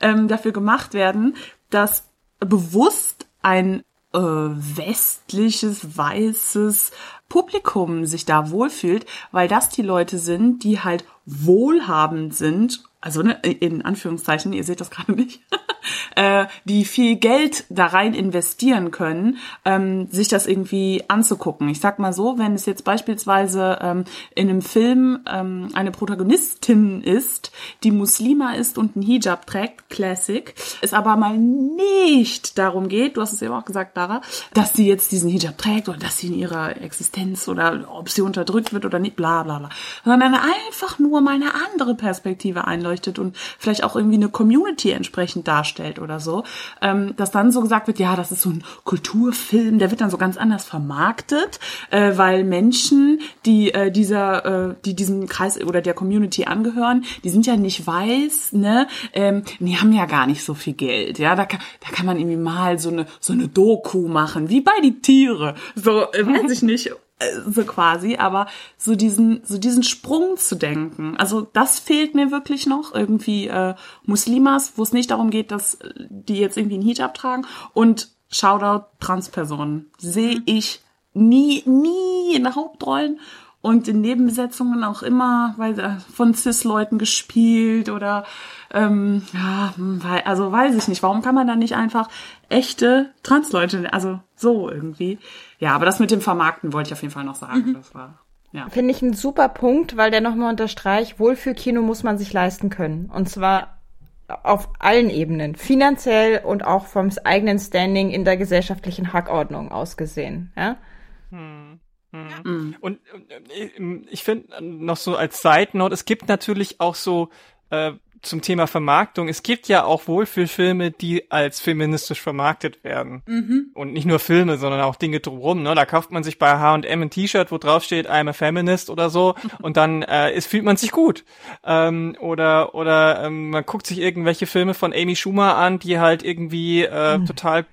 ähm, dafür gemacht werden, dass bewusst ein äh, westliches, weißes Publikum sich da wohlfühlt, weil das die Leute sind, die halt wohlhabend sind, also ne, in Anführungszeichen, ihr seht das gerade nicht, äh, die viel Geld da rein investieren können, ähm, sich das irgendwie anzugucken. Ich sag mal so, wenn es jetzt beispielsweise ähm, in einem Film ähm, eine Protagonistin ist, die Muslima ist und einen Hijab trägt, Classic, es aber mal nicht darum geht, du hast es ja auch gesagt, Dara, dass sie jetzt diesen Hijab trägt oder dass sie in ihrer Existenz oder ob sie unterdrückt wird oder nicht, bla bla bla, sondern einfach nur mal eine andere Perspektive einleuchtet und vielleicht auch irgendwie eine Community entsprechend darstellt oder so, ähm, dass dann so gesagt wird, ja, das ist so ein Kulturfilm, der wird dann so ganz anders vermarktet, äh, weil Menschen, die äh, dieser, äh, die diesem Kreis oder der Community angehören, die sind ja nicht weiß, ne, ähm, die haben ja gar nicht so viel Geld, ja, da kann, da kann man irgendwie mal so eine so eine Doku machen, wie bei die Tiere, so äh, weiß ich nicht so quasi, aber so diesen, so diesen Sprung zu denken. Also das fehlt mir wirklich noch. Irgendwie äh, Muslimas, wo es nicht darum geht, dass die jetzt irgendwie einen Hijab tragen. Und Shoutout Transpersonen. Sehe mhm. ich nie, nie in Hauptrollen und in Nebenbesetzungen auch immer weil, äh, von Cis-Leuten gespielt oder ähm, ja, also weiß ich nicht, warum kann man da nicht einfach echte Transleute, also so irgendwie. Ja, aber das mit dem Vermarkten wollte ich auf jeden Fall noch sagen. Mhm. Das war ja. Finde ich ein super Punkt, weil der nochmal unterstreicht, Wohlfühlkino muss man sich leisten können. Und zwar auf allen Ebenen, finanziell und auch vom eigenen Standing in der gesellschaftlichen Hackordnung ausgesehen. Ja? Hm. Hm. Mhm. Und, und äh, ich finde noch so als Side Note, es gibt natürlich auch so äh, zum Thema Vermarktung. Es gibt ja auch Wohlfühlfilme, die als feministisch vermarktet werden. Mhm. Und nicht nur Filme, sondern auch Dinge drumherum. Ne? Da kauft man sich bei H&M ein T-Shirt, wo drauf steht, I'm a feminist oder so. und dann äh, ist, fühlt man sich gut. Ähm, oder oder ähm, man guckt sich irgendwelche Filme von Amy Schumer an, die halt irgendwie äh, mhm. total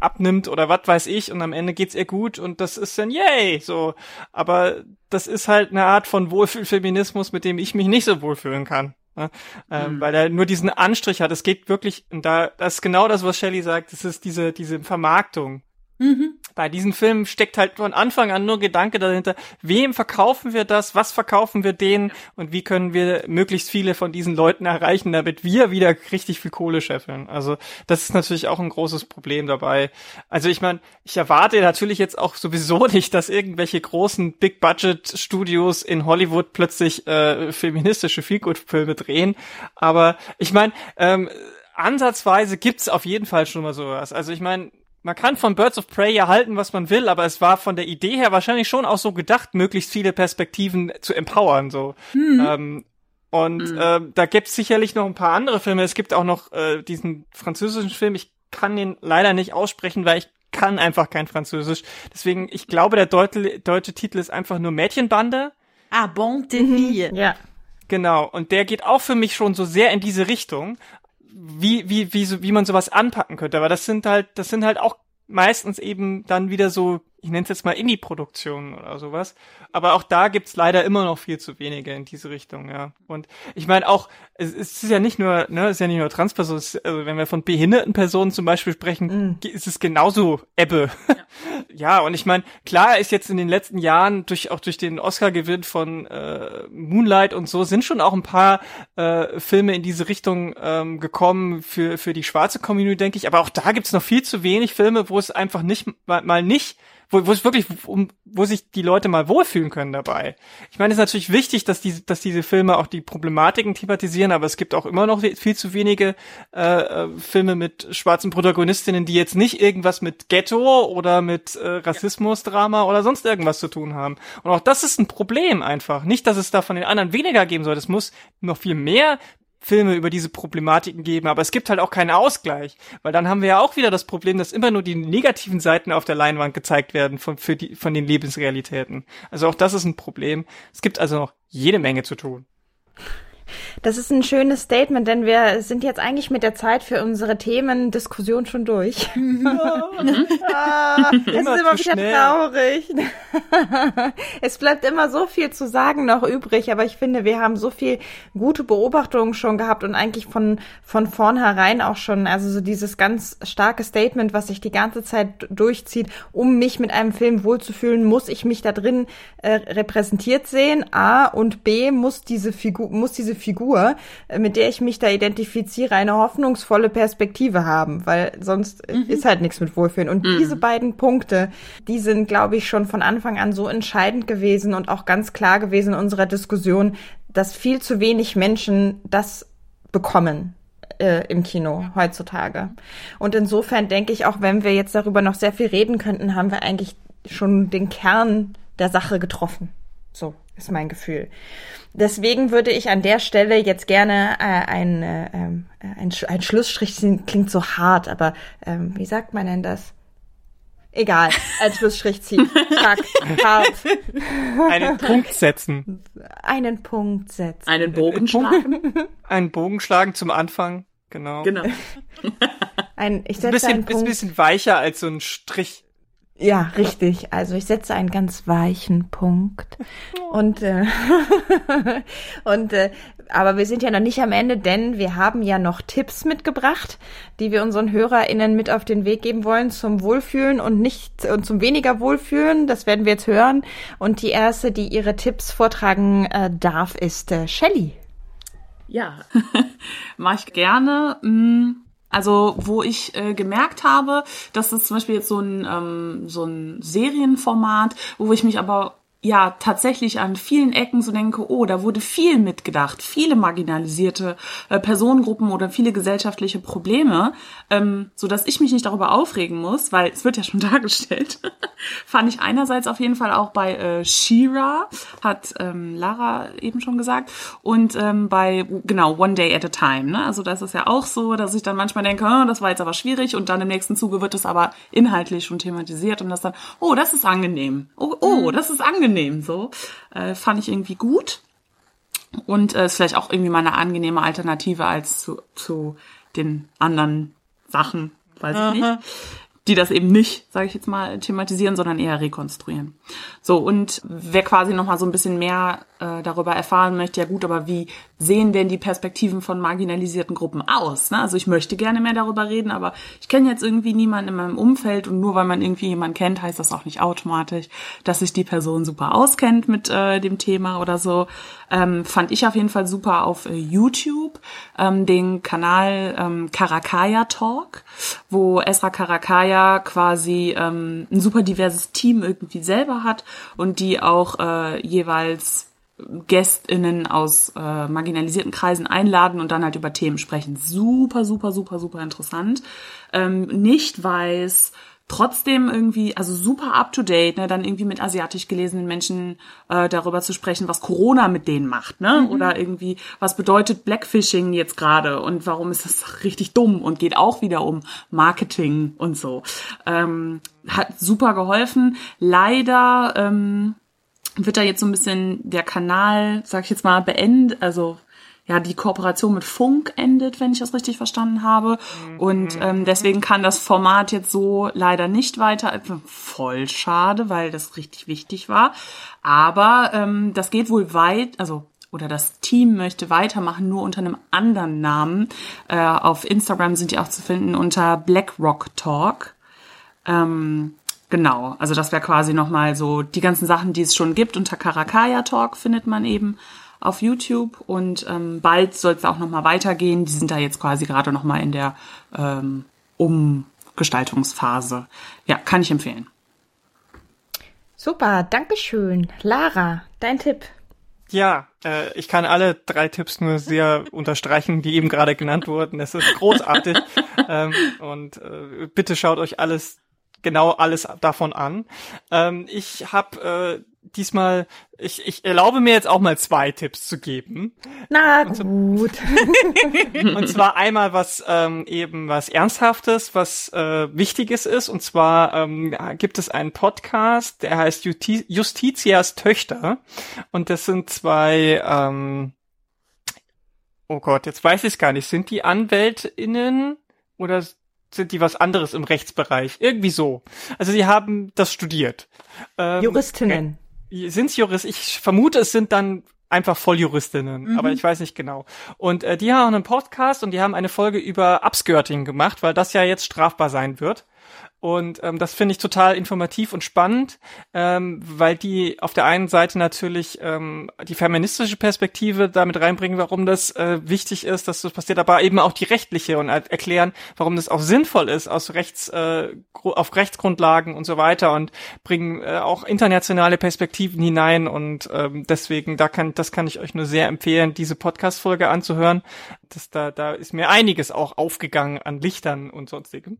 abnimmt oder was weiß ich und am Ende geht's ihr gut und das ist dann yay, so. Aber das ist halt eine Art von Wohlfühlfeminismus, mit dem ich mich nicht so wohlfühlen kann. Ne? Ähm, mhm. Weil er nur diesen Anstrich hat. Es geht wirklich, und da, das ist genau das, was Shelley sagt, das ist diese, diese Vermarktung. Mhm. Bei diesen Filmen steckt halt von Anfang an nur Gedanke dahinter, wem verkaufen wir das, was verkaufen wir denen und wie können wir möglichst viele von diesen Leuten erreichen, damit wir wieder richtig viel Kohle scheffeln. Also das ist natürlich auch ein großes Problem dabei. Also ich meine, ich erwarte natürlich jetzt auch sowieso nicht, dass irgendwelche großen Big-Budget-Studios in Hollywood plötzlich äh, feministische Feelgood-Filme drehen, aber ich meine, ähm, ansatzweise gibt's auf jeden Fall schon mal sowas. Also ich meine, man kann von Birds of Prey ja halten, was man will, aber es war von der Idee her wahrscheinlich schon auch so gedacht, möglichst viele Perspektiven zu empowern. So. Mhm. Ähm, und mhm. äh, da gibt's sicherlich noch ein paar andere Filme. Es gibt auch noch äh, diesen französischen Film. Ich kann den leider nicht aussprechen, weil ich kann einfach kein Französisch. Deswegen, ich glaube, der deutsche, deutsche Titel ist einfach nur Mädchenbande. Ah, bon de fille. Ja. Genau. Und der geht auch für mich schon so sehr in diese Richtung wie, wie, wie, so, wie man sowas anpacken könnte. Aber das sind halt, das sind halt auch meistens eben dann wieder so ich nenne es jetzt mal Indie-Produktionen oder sowas. Aber auch da gibt's leider immer noch viel zu wenige in diese Richtung, ja. Und ich meine auch, es, ist ja nicht nur, ne, es ist ja nicht nur Transpersonen, also wenn wir von behinderten Personen zum Beispiel sprechen, mm. ist es genauso Ebbe. Ja, ja und ich meine, klar ist jetzt in den letzten Jahren durch auch durch den Oscar-Gewinn von äh, Moonlight und so sind schon auch ein paar äh, Filme in diese Richtung ähm, gekommen für für die schwarze Community, denke ich. Aber auch da gibt's noch viel zu wenig Filme, wo es einfach nicht mal, mal nicht wo, wo es wirklich, um, wo sich die Leute mal wohlfühlen können dabei. Ich meine, es ist natürlich wichtig, dass diese, dass diese Filme auch die Problematiken thematisieren, aber es gibt auch immer noch viel zu wenige äh, äh, Filme mit schwarzen Protagonistinnen, die jetzt nicht irgendwas mit Ghetto oder mit äh, Rassismusdrama oder sonst irgendwas zu tun haben. Und auch das ist ein Problem einfach. Nicht, dass es da von den anderen weniger geben soll. Es muss noch viel mehr Filme über diese Problematiken geben, aber es gibt halt auch keinen Ausgleich, weil dann haben wir ja auch wieder das Problem, dass immer nur die negativen Seiten auf der Leinwand gezeigt werden von, für die, von den Lebensrealitäten. Also auch das ist ein Problem. Es gibt also noch jede Menge zu tun. Das ist ein schönes Statement, denn wir sind jetzt eigentlich mit der Zeit für unsere Themendiskussion schon durch. ah, es ist immer wieder schnell. traurig. es bleibt immer so viel zu sagen noch übrig, aber ich finde, wir haben so viel gute Beobachtungen schon gehabt und eigentlich von, von vornherein auch schon, also so dieses ganz starke Statement, was sich die ganze Zeit durchzieht, um mich mit einem Film wohlzufühlen, muss ich mich da drin äh, repräsentiert sehen, A, und B, muss diese Figur, muss diese Figur, äh, mit der ich mich da identifiziere, eine hoffnungsvolle Perspektive haben, weil sonst mhm. ist halt nichts mit Wohlfühlen. Und mhm. diese beiden Punkte, die sind, glaube ich, schon von Anfang an so entscheidend gewesen und auch ganz klar gewesen in unserer Diskussion, dass viel zu wenig Menschen das bekommen äh, im Kino heutzutage. Und insofern denke ich, auch wenn wir jetzt darüber noch sehr viel reden könnten, haben wir eigentlich schon den Kern der Sache getroffen. So ist mein Gefühl. Deswegen würde ich an der Stelle jetzt gerne äh, ein, äh, ein, ein Schlussstrich klingt so hart, aber ähm, wie sagt man denn das? Egal, als Schlussstrich ziehen. Zack, hart. Einen Punkt setzen. Einen Punkt setzen. Einen Bogen schlagen. Einen Bogen schlagen zum Anfang, genau. Genau. Ein, ich setze ein bisschen, einen Punkt. Ist ein bisschen weicher als so ein Strich. Ja, richtig. Also ich setze einen ganz weichen Punkt. Und, äh, und äh, aber wir sind ja noch nicht am Ende, denn wir haben ja noch Tipps mitgebracht, die wir unseren HörerInnen mit auf den Weg geben wollen zum Wohlfühlen und nicht und zum weniger Wohlfühlen. Das werden wir jetzt hören. Und die erste, die ihre Tipps vortragen äh, darf, ist äh, Shelley. Ja, mache ich gerne. Mm, also wo ich äh, gemerkt habe, dass das zum Beispiel jetzt so ein ähm, so ein Serienformat, wo ich mich aber ja tatsächlich an vielen Ecken so denke, oh, da wurde viel mitgedacht, viele marginalisierte äh, Personengruppen oder viele gesellschaftliche Probleme, ähm, so dass ich mich nicht darüber aufregen muss, weil es wird ja schon dargestellt. Fand ich einerseits auf jeden Fall auch bei äh, Shira, hat ähm, Lara eben schon gesagt, und ähm, bei genau One Day at a Time. Ne? Also das ist ja auch so, dass ich dann manchmal denke, oh, das war jetzt aber schwierig, und dann im nächsten Zuge wird es aber inhaltlich schon thematisiert und das dann, oh, das ist angenehm, oh, oh, das ist angenehm angenehm so. Äh, fand ich irgendwie gut. Und äh, ist vielleicht auch irgendwie mal eine angenehme Alternative als zu, zu den anderen Sachen, weiß ich nicht die das eben nicht, sage ich jetzt mal, thematisieren, sondern eher rekonstruieren. So, und wer quasi noch mal so ein bisschen mehr äh, darüber erfahren möchte, ja gut, aber wie sehen denn die Perspektiven von marginalisierten Gruppen aus? Ne? Also ich möchte gerne mehr darüber reden, aber ich kenne jetzt irgendwie niemanden in meinem Umfeld und nur weil man irgendwie jemanden kennt, heißt das auch nicht automatisch, dass sich die Person super auskennt mit äh, dem Thema oder so. Ähm, fand ich auf jeden Fall super auf äh, YouTube ähm, den Kanal ähm, Karakaya Talk, wo Esra Karakaya quasi ähm, ein super diverses Team irgendwie selber hat und die auch äh, jeweils GästInnen aus äh, marginalisierten Kreisen einladen und dann halt über Themen sprechen. Super, super, super, super interessant. Ähm, nicht weiß, trotzdem irgendwie, also super up to date, ne, dann irgendwie mit asiatisch gelesenen Menschen äh, darüber zu sprechen, was Corona mit denen macht, ne? Mhm. Oder irgendwie, was bedeutet Blackfishing jetzt gerade und warum ist das richtig dumm und geht auch wieder um Marketing und so. Ähm, hat super geholfen. Leider ähm, wird da jetzt so ein bisschen der Kanal, sag ich jetzt mal, beendet, also ja, die Kooperation mit Funk endet, wenn ich das richtig verstanden habe. Mhm. Und ähm, deswegen kann das Format jetzt so leider nicht weiter. Voll schade, weil das richtig wichtig war. Aber ähm, das geht wohl weit, also oder das Team möchte weitermachen, nur unter einem anderen Namen. Äh, auf Instagram sind die auch zu finden unter BlackRock Talk. Ähm, genau, also das wäre quasi nochmal so die ganzen Sachen, die es schon gibt. Unter Karakaya Talk findet man eben auf YouTube und ähm, bald soll es auch noch mal weitergehen. Die sind da jetzt quasi gerade noch mal in der ähm, Umgestaltungsphase. Ja, kann ich empfehlen. Super, Dankeschön. Lara, dein Tipp. Ja, äh, ich kann alle drei Tipps nur sehr unterstreichen, die eben gerade genannt wurden. Es ist großartig. ähm, und äh, bitte schaut euch alles genau alles davon an. Ähm, ich habe äh, diesmal, ich, ich erlaube mir jetzt auch mal zwei Tipps zu geben. Na gut. und zwar einmal was ähm, eben was Ernsthaftes, was äh, Wichtiges ist. Und zwar ähm, gibt es einen Podcast, der heißt Justi Justitias Töchter. Und das sind zwei, ähm, oh Gott, jetzt weiß ich es gar nicht. Sind die AnwältInnen oder sind die was anderes im Rechtsbereich? Irgendwie so. Also sie haben das studiert. Ähm, Juristinnen sind's Jurist? Ich vermute, es sind dann einfach Volljuristinnen, mhm. aber ich weiß nicht genau. Und äh, die haben einen Podcast und die haben eine Folge über Upskirting gemacht, weil das ja jetzt strafbar sein wird. Und ähm, das finde ich total informativ und spannend, ähm, weil die auf der einen Seite natürlich ähm, die feministische Perspektive damit reinbringen, warum das äh, wichtig ist, dass das passiert, aber eben auch die rechtliche und halt erklären, warum das auch sinnvoll ist aus Rechts äh, auf Rechtsgrundlagen und so weiter und bringen äh, auch internationale Perspektiven hinein und ähm, deswegen da kann das kann ich euch nur sehr empfehlen, diese Podcast-Folge anzuhören. Das da da ist mir einiges auch aufgegangen an Lichtern und sonstigem.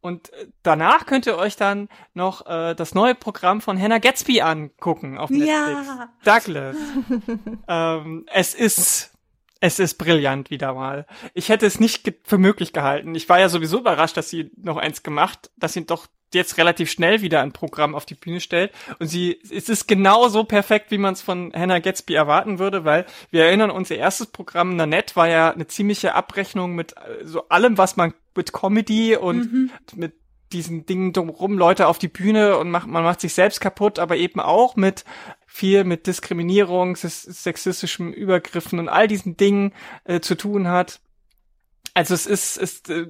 Und äh, danach könnt ihr euch dann noch äh, das neue Programm von Hannah Gatsby angucken auf Netflix. Ja. Douglas. ähm, es ist es ist brillant wieder mal. Ich hätte es nicht für möglich gehalten. Ich war ja sowieso überrascht, dass sie noch eins gemacht, dass sie doch jetzt relativ schnell wieder ein Programm auf die Bühne stellt. Und sie, es ist genau so perfekt, wie man es von Hannah Gatsby erwarten würde, weil wir erinnern uns, ihr erstes Programm, Nanette, war ja eine ziemliche Abrechnung mit äh, so allem, was man mit Comedy und mhm. mit diesen Dingen drumherum, Leute auf die Bühne und macht, man macht sich selbst kaputt, aber eben auch mit viel mit Diskriminierung, sexistischem Übergriffen und all diesen Dingen äh, zu tun hat. Also es ist, ist äh,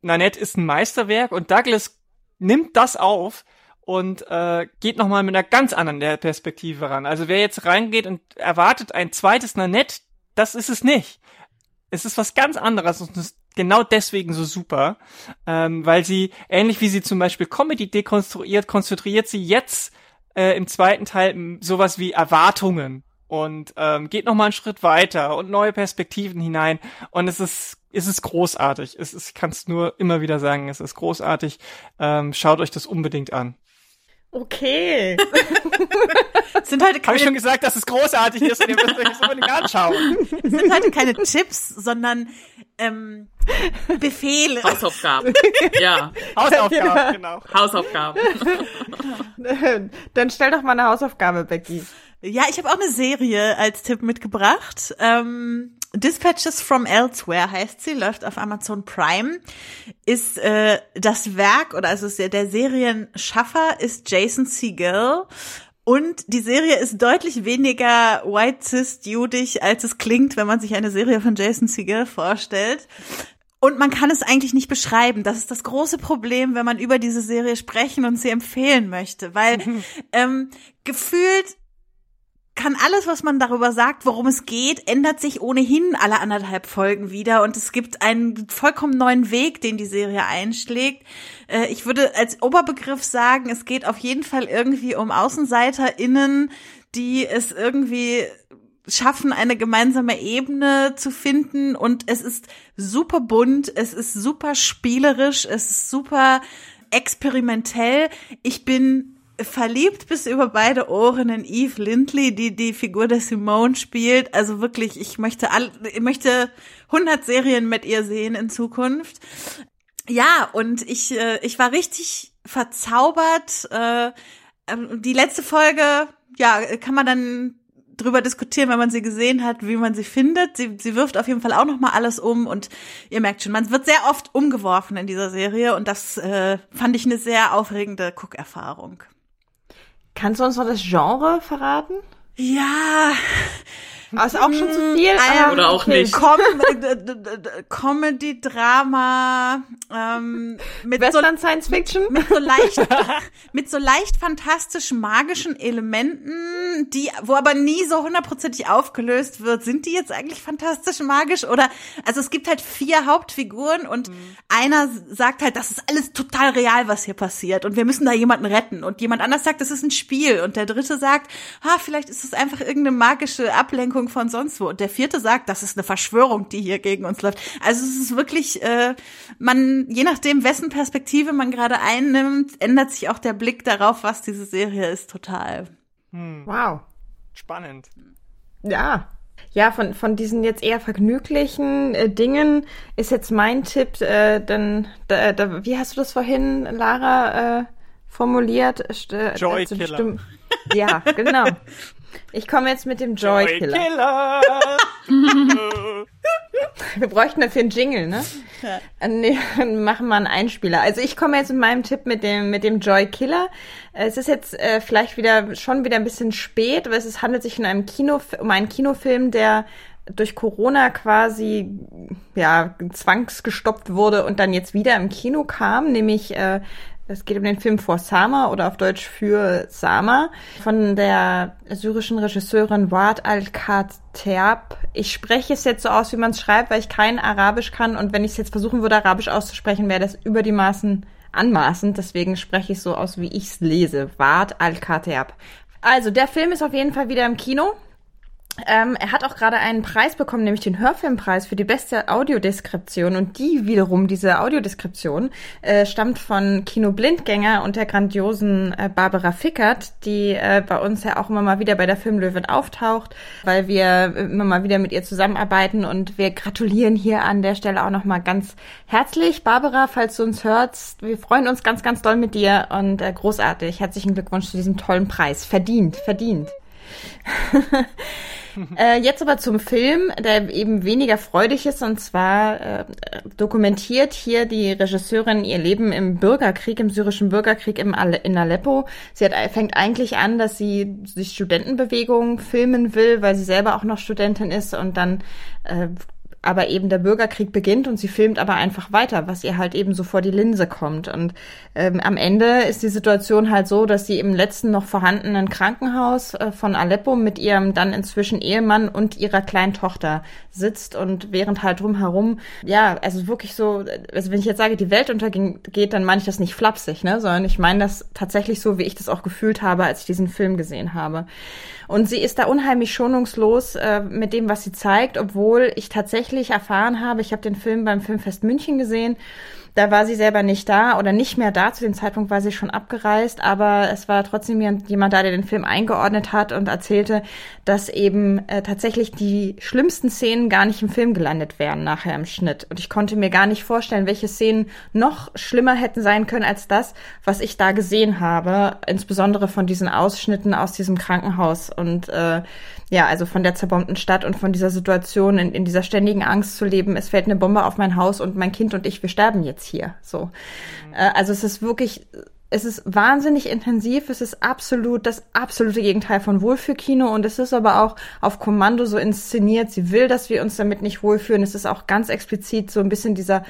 Nanette ist ein Meisterwerk und Douglas nimmt das auf und äh, geht nochmal mit einer ganz anderen Perspektive ran. Also wer jetzt reingeht und erwartet ein zweites Nanette, das ist es nicht. Es ist was ganz anderes und ist genau deswegen so super, ähm, weil sie, ähnlich wie sie zum Beispiel Comedy dekonstruiert, konstruiert sie jetzt äh, im zweiten Teil sowas wie Erwartungen und ähm, geht nochmal einen Schritt weiter und neue Perspektiven hinein und es ist es ist großartig. Es ist, ich kann es nur immer wieder sagen, es ist großartig. Ähm, schaut euch das unbedingt an. Okay. sind heute keine Habe ich schon gesagt, dass es großartig ist und ihr müsst euch das unbedingt anschauen. Es sind heute keine Tipps, sondern ähm, Befehle. Hausaufgaben. Ja. Hausaufgaben, genau. Hausaufgaben. Dann stell doch mal eine Hausaufgabe, Becky. Ja, ich habe auch eine Serie als Tipp mitgebracht. Ähm, Dispatches from Elsewhere heißt sie, läuft auf Amazon Prime, ist äh, das Werk oder also der, der Serienschaffer ist Jason Segel und die Serie ist deutlich weniger white cis judig als es klingt, wenn man sich eine Serie von Jason Segel vorstellt. Und man kann es eigentlich nicht beschreiben. Das ist das große Problem, wenn man über diese Serie sprechen und sie empfehlen möchte, weil ähm, gefühlt kann alles, was man darüber sagt, worum es geht, ändert sich ohnehin alle anderthalb Folgen wieder und es gibt einen vollkommen neuen Weg, den die Serie einschlägt. Äh, ich würde als Oberbegriff sagen, es geht auf jeden Fall irgendwie um AußenseiterInnen, die es irgendwie schaffen, eine gemeinsame Ebene zu finden und es ist super bunt, es ist super spielerisch, es ist super experimentell. Ich bin verliebt bis über beide Ohren in Eve Lindley, die die Figur der Simone spielt. Also wirklich, ich möchte all, ich möchte 100 Serien mit ihr sehen in Zukunft. Ja, und ich, äh, ich war richtig verzaubert. Äh, ähm, die letzte Folge, ja, kann man dann drüber diskutieren, wenn man sie gesehen hat, wie man sie findet. Sie, sie wirft auf jeden Fall auch noch mal alles um und ihr merkt schon, man wird sehr oft umgeworfen in dieser Serie und das äh, fand ich eine sehr aufregende Guckerfahrung. Kannst du uns noch das Genre verraten? Ja. Ist auch schon zu viel. Ah, Oder auch nicht. Com Comedy, Drama, ähm, mit Western so, Science Fiction? Mit so leicht, mit so leicht fantastischen, magischen Elementen, die, wo aber nie so hundertprozentig aufgelöst wird. Sind die jetzt eigentlich fantastisch magisch? Oder, also es gibt halt vier Hauptfiguren und mhm. einer sagt halt, das ist alles total real, was hier passiert und wir müssen da jemanden retten. Und jemand anders sagt, das ist ein Spiel. Und der dritte sagt, ha, vielleicht ist es einfach irgendeine magische Ablenkung Ablenkung von sonst wo. Und der vierte sagt, das ist eine Verschwörung, die hier gegen uns läuft. Also es ist wirklich, äh, man, je nachdem, wessen Perspektive man gerade einnimmt, ändert sich auch der Blick darauf, was diese Serie ist, total. Hm. Wow. Spannend. Ja. Ja, von, von diesen jetzt eher vergnüglichen äh, Dingen ist jetzt mein Tipp, äh, dann, da, da, wie hast du das vorhin, Lara, äh, formuliert? Äh, Joy Killer. Ja, genau. Ich komme jetzt mit dem Joy Killer. Joy Killer. wir bräuchten dafür einen Jingle, ne? Ja. Nee, machen wir einen Einspieler. Also ich komme jetzt mit meinem Tipp mit dem mit dem Joy Killer. Es ist jetzt äh, vielleicht wieder schon wieder ein bisschen spät, aber es ist, handelt sich um einen Kino um einen Kinofilm, der durch Corona quasi ja zwangsgestoppt wurde und dann jetzt wieder im Kino kam, nämlich äh, Es geht um den Film For Sama oder auf Deutsch für Sama von der syrischen Regisseurin Wad al-Khateab. Ich spreche es jetzt so aus, wie man es schreibt, weil ich kein Arabisch kann und wenn ich es jetzt versuchen würde, Arabisch auszusprechen, wäre das über die Maßen anmaßend. Deswegen spreche ich so aus, wie ich es lese. Wad al-Khateab. Also, der Film ist auf jeden Fall wieder im Kino. Ähm, er hat auch gerade einen Preis bekommen, nämlich den Hörfilmpreis für die beste Audiodeskription. Und die wiederum, diese Audiodeskription, äh, stammt von Kino Blindgänger und der grandiosen äh, Barbara Fickert, die äh, bei uns ja auch immer mal wieder bei der Filmlöwen auftaucht, weil wir immer mal wieder mit ihr zusammenarbeiten. Und wir gratulieren hier an der Stelle auch nochmal ganz herzlich. Barbara, falls du uns hörst, wir freuen uns ganz, ganz doll mit dir und äh, großartig. Herzlichen Glückwunsch zu diesem tollen Preis. Verdient, verdient. äh, jetzt aber zum Film, der eben weniger freudig ist. Und zwar äh, dokumentiert hier die Regisseurin ihr Leben im Bürgerkrieg, im syrischen Bürgerkrieg im Ale in Aleppo. Sie hat, fängt eigentlich an, dass sie die Studentenbewegung filmen will, weil sie selber auch noch Studentin ist und dann äh, aber eben der Bürgerkrieg beginnt und sie filmt aber einfach weiter, was ihr halt eben so vor die Linse kommt. Und ähm, am Ende ist die Situation halt so, dass sie im letzten noch vorhandenen Krankenhaus äh, von Aleppo mit ihrem dann inzwischen Ehemann und ihrer kleinen Tochter sitzt und während halt drumherum, ja, also wirklich so, also wenn ich jetzt sage, die Welt untergeht, dann meine ich das nicht flapsig, ne, sondern ich meine das tatsächlich so, wie ich das auch gefühlt habe, als ich diesen Film gesehen habe. Und sie ist da unheimlich schonungslos äh, mit dem, was sie zeigt, obwohl ich tatsächlich erfahren habe, ich habe den Film beim Filmfest München gesehen da war sie selber nicht da oder nicht mehr da. Zu dem Zeitpunkt war sie schon abgereist, aber es war trotzdem jemand da, der den Film eingeordnet hat und erzählte, dass eben äh, tatsächlich die schlimmsten Szenen gar nicht im Film gelandet wären nachher im Schnitt. Und ich konnte mir gar nicht vorstellen, welche Szenen noch schlimmer hätten sein können als das, was ich da gesehen habe, insbesondere von diesen Ausschnitten aus diesem Krankenhaus und äh, ja, also von der zerbombten Stadt und von dieser Situation, in, in dieser ständigen Angst zu leben, es fällt eine Bombe auf mein Haus und mein Kind und ich, wir sterben jetzt hier. So. Mhm. Äh, also es ist wirklich, es ist wahnsinnig intensiv, es ist absolut das absolute Gegenteil von Wohlfühlkino und es ist aber auch auf Kommando so inszeniert. Sie will, dass wir uns damit nicht wohlfühlen. Es ist auch ganz explizit so ein bisschen dieser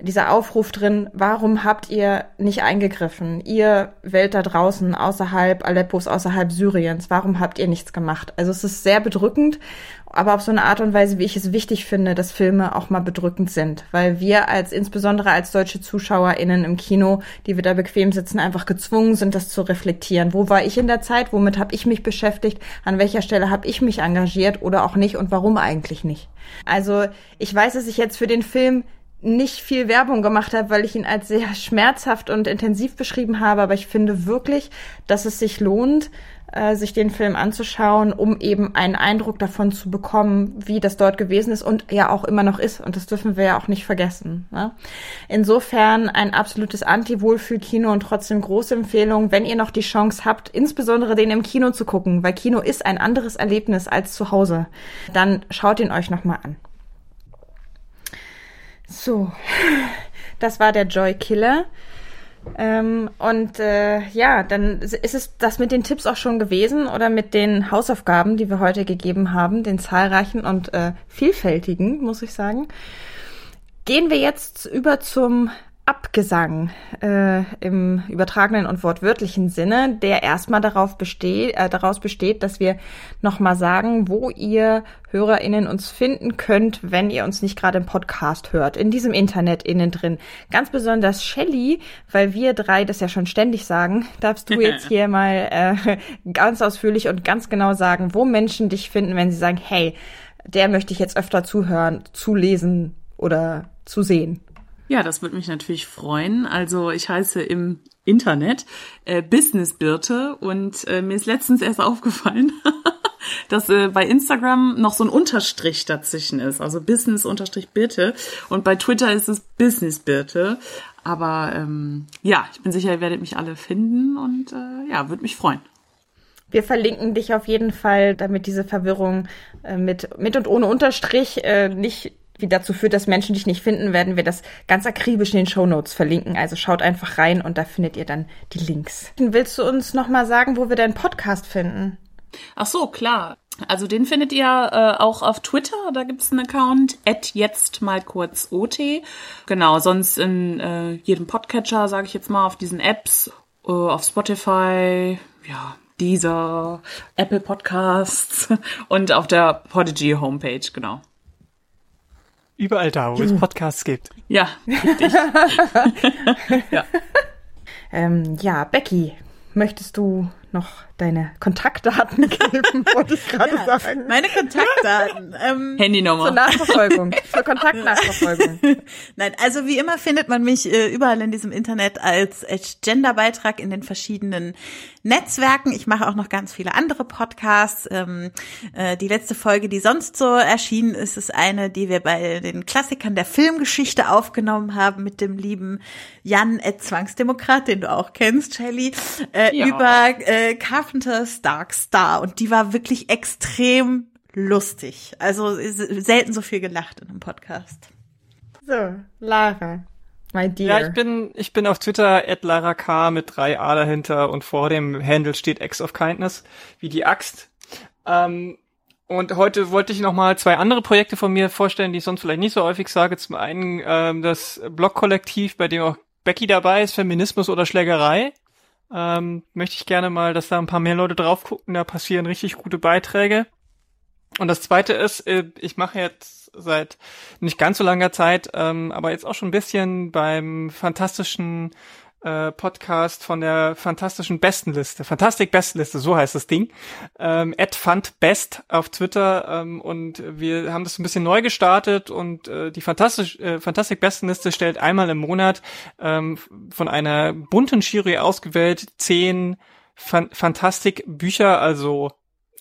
dieser Aufruf drin, warum habt ihr nicht eingegriffen? Ihr Welt da draußen, außerhalb Aleppos, außerhalb Syriens, warum habt ihr nichts gemacht? Also es ist sehr bedrückend, aber auf so eine Art und Weise, wie ich es wichtig finde, dass Filme auch mal bedrückend sind, weil wir als, insbesondere als deutsche ZuschauerInnen im Kino, die wir da bequem sitzen, einfach gezwungen sind, das zu reflektieren. Wo war ich in der Zeit? Womit habe ich mich beschäftigt? An welcher Stelle habe ich mich engagiert oder auch nicht und warum eigentlich nicht? Also ich weiß, dass ich jetzt für den Film nicht viel Werbung gemacht habe, weil ich ihn als sehr schmerzhaft und intensiv beschrieben habe. Aber ich finde wirklich, dass es sich lohnt, äh, sich den Film anzuschauen, um eben einen Eindruck davon zu bekommen, wie das dort gewesen ist und ja auch immer noch ist. Und das dürfen wir ja auch nicht vergessen. Ne? Insofern ein absolutes Anti-Wohlfühl-Kino und trotzdem große Empfehlung, wenn ihr noch die Chance habt, insbesondere den im Kino zu gucken, weil Kino ist ein anderes Erlebnis als zu Hause, dann schaut ihn euch nochmal an. So, das war der Joy Killer. Ähm, und äh, ja, dann ist es das mit den Tipps auch schon gewesen oder mit den Hausaufgaben, die wir heute gegeben haben, den zahlreichen und äh, vielfältigen, muss ich sagen. Gehen wir jetzt über zum Abgesang äh, im übertragenen und wortwörtlichen Sinne, der erstmal darauf besteht, äh, daraus besteht, dass wir nochmal sagen, wo ihr HörerInnen uns finden könnt, wenn ihr uns nicht gerade im Podcast hört, in diesem Internet innen drin. Ganz besonders Shelly, weil wir drei das ja schon ständig sagen, darfst du jetzt hier mal äh, ganz ausführlich und ganz genau sagen, wo Menschen dich finden, wenn sie sagen, hey, der möchte ich jetzt öfter zuhören, zulesen oder zu sehen. Ja, das würde mich natürlich freuen. Also ich heiße im Internet äh, Business Birte und äh, mir ist letztens erst aufgefallen, dass äh, bei Instagram noch so ein Unterstrich dazwischen ist, also Business Unterstrich Birte und bei Twitter ist es Business Birte. Aber ähm, ja, ich bin sicher, ihr werdet mich alle finden und äh, ja, würde mich freuen. Wir verlinken dich auf jeden Fall, damit diese Verwirrung äh, mit, mit und ohne Unterstrich äh, nicht wie dazu führt, dass Menschen dich nicht finden, werden wir das ganz akribisch in den Show Notes verlinken. Also schaut einfach rein und da findet ihr dann die Links. Willst du uns noch mal sagen, wo wir deinen Podcast finden? Ach so, klar. Also den findet ihr äh, auch auf Twitter, da gibt's einen Account, at jetzt mal kurz OT. Genau, sonst in äh, jedem Podcatcher, sage ich jetzt mal, auf diesen Apps, äh, auf Spotify, ja, dieser Apple Podcasts und auf der Podigy Homepage, genau. Überall da, wo es Podcasts gibt. Ja, richtig. ja. Ähm, ja, Becky, möchtest du noch deine Kontaktdaten geben, wollte ich gerade ja, sagen. Meine Kontaktdaten. Ähm, Handynummer. Zur Nachverfolgung. zur Kontaktnachverfolgung. Nein, also wie immer findet man mich äh, überall in diesem Internet als, Genderbeitrag in den verschiedenen Netzwerken. Ich mache auch noch ganz viele andere Podcasts. Ähm, äh, die letzte Folge, die sonst so erschienen ist, ist eine, die wir bei den Klassikern der Filmgeschichte aufgenommen haben mit dem lieben Jan Ed Zwangsdemokrat, den du auch kennst, Shelly, äh, ja. über äh, Carpenters Dark Star und die war wirklich extrem lustig. Also selten so viel gelacht in einem Podcast. So, Lara. My dear. Ja, ich bin, ich bin auf Twitter at Lara K mit drei A dahinter und vor dem Handle steht Acts of Kindness, wie die Axt. Ähm, und heute wollte ich noch mal zwei andere Projekte von mir vorstellen, die ich sonst vielleicht nicht so häufig sage. Zum einen ähm, das Blog-Kollektiv, bei dem auch Becky dabei ist, Feminismus oder Schlägerei ähm, möchte ich gerne mal, dass da ein paar mehr Leute drauf gucken. Da passieren richtig gute Beiträge. Und das zweite ist, äh, ich mache jetzt seit nicht ganz so langer Zeit, ähm, aber jetzt auch schon ein bisschen beim fantastischen äh, Podcast von der fantastischen Bestenliste, Fantastik Bestenliste, so heißt das Ding, ähm, @fundbest auf Twitter ähm, und wir haben das ein bisschen neu gestartet und äh, die Fantastisch, äh, Fantastik Bestenliste stellt einmal im Monat ähm, von einer bunten Jury ausgewählt zehn Fan Fantastik Bücher, also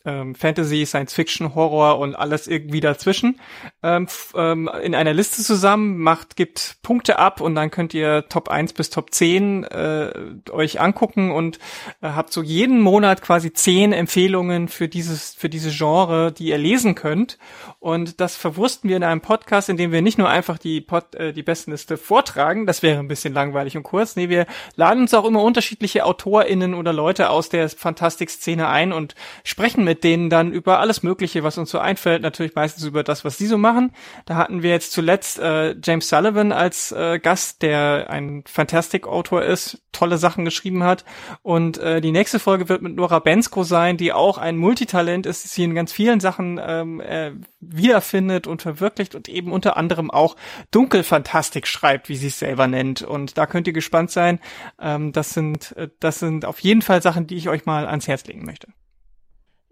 ähm, Fantasy, Science Fiction, Horror und alles irgendwie dazwischen ähm, ähm, in einer Liste zusammen, macht, gibt Punkte ab und dann könnt ihr Top 1 bis Top 10 äh, euch angucken und äh, habt so jeden Monat quasi zehn Empfehlungen für dieses, für diese Genre, die ihr lesen könnt. Und das verwursten wir in einem Podcast, in dem wir nicht nur einfach die, Pod, äh, die besten Liste vortragen, das wäre ein bisschen langweilig und kurz. Nee, wir laden uns auch immer unterschiedliche AutorInnen oder Leute aus der Fantastik-Szene ein und sprechen mit mit denen dann über alles Mögliche, was uns so einfällt, natürlich meistens über das, was sie so machen. Da hatten wir jetzt zuletzt äh, James Sullivan als äh, Gast, der ein Fantastic-Autor ist, tolle Sachen geschrieben hat. Und äh, die nächste Folge wird mit Nora Bensko sein, die auch ein Multitalent ist, sie in ganz vielen Sachen ähm, äh, wiederfindet und verwirklicht und eben unter anderem auch Dunkelfantastik schreibt, wie sie es selber nennt. Und da könnt ihr gespannt sein. Ähm, das sind äh, das sind auf jeden Fall Sachen, die ich euch mal ans Herz legen möchte.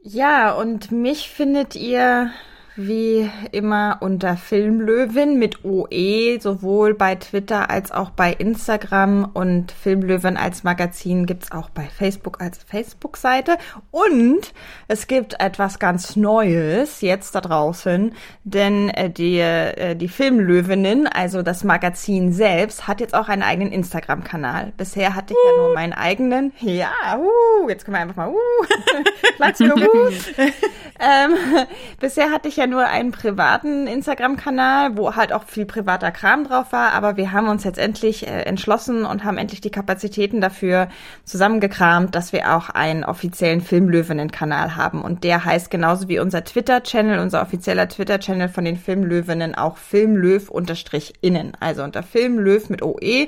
Ja, und mich findet ihr wie immer unter Filmlöwin mit OE, sowohl bei Twitter als auch bei Instagram und Filmlöwin als Magazin gibt's auch bei Facebook als Facebook-Seite. Und es gibt etwas ganz Neues jetzt da draußen, denn äh, die, äh, die Filmlöwinnen, also das Magazin selbst, hat jetzt auch einen eigenen Instagram-Kanal. Bisher hatte ich uh. ja nur meinen eigenen. Ja, uh, jetzt können wir einfach mal, uh, Platz für uh. ähm, bisher hatte ich ja ja nur einen privaten Instagram-Kanal, wo halt auch viel privater Kram drauf war, aber wir haben uns jetzt endlich äh, entschlossen und haben endlich die Kapazitäten dafür zusammengekramt, dass wir auch einen offiziellen Filmlöwinnen-Kanal haben. Und der heißt genauso wie unser Twitter-Channel, unser offizieller Twitter-Channel von den Filmlöwinnen auch Filmlöw-innen. Also unter Filmlöw mit OE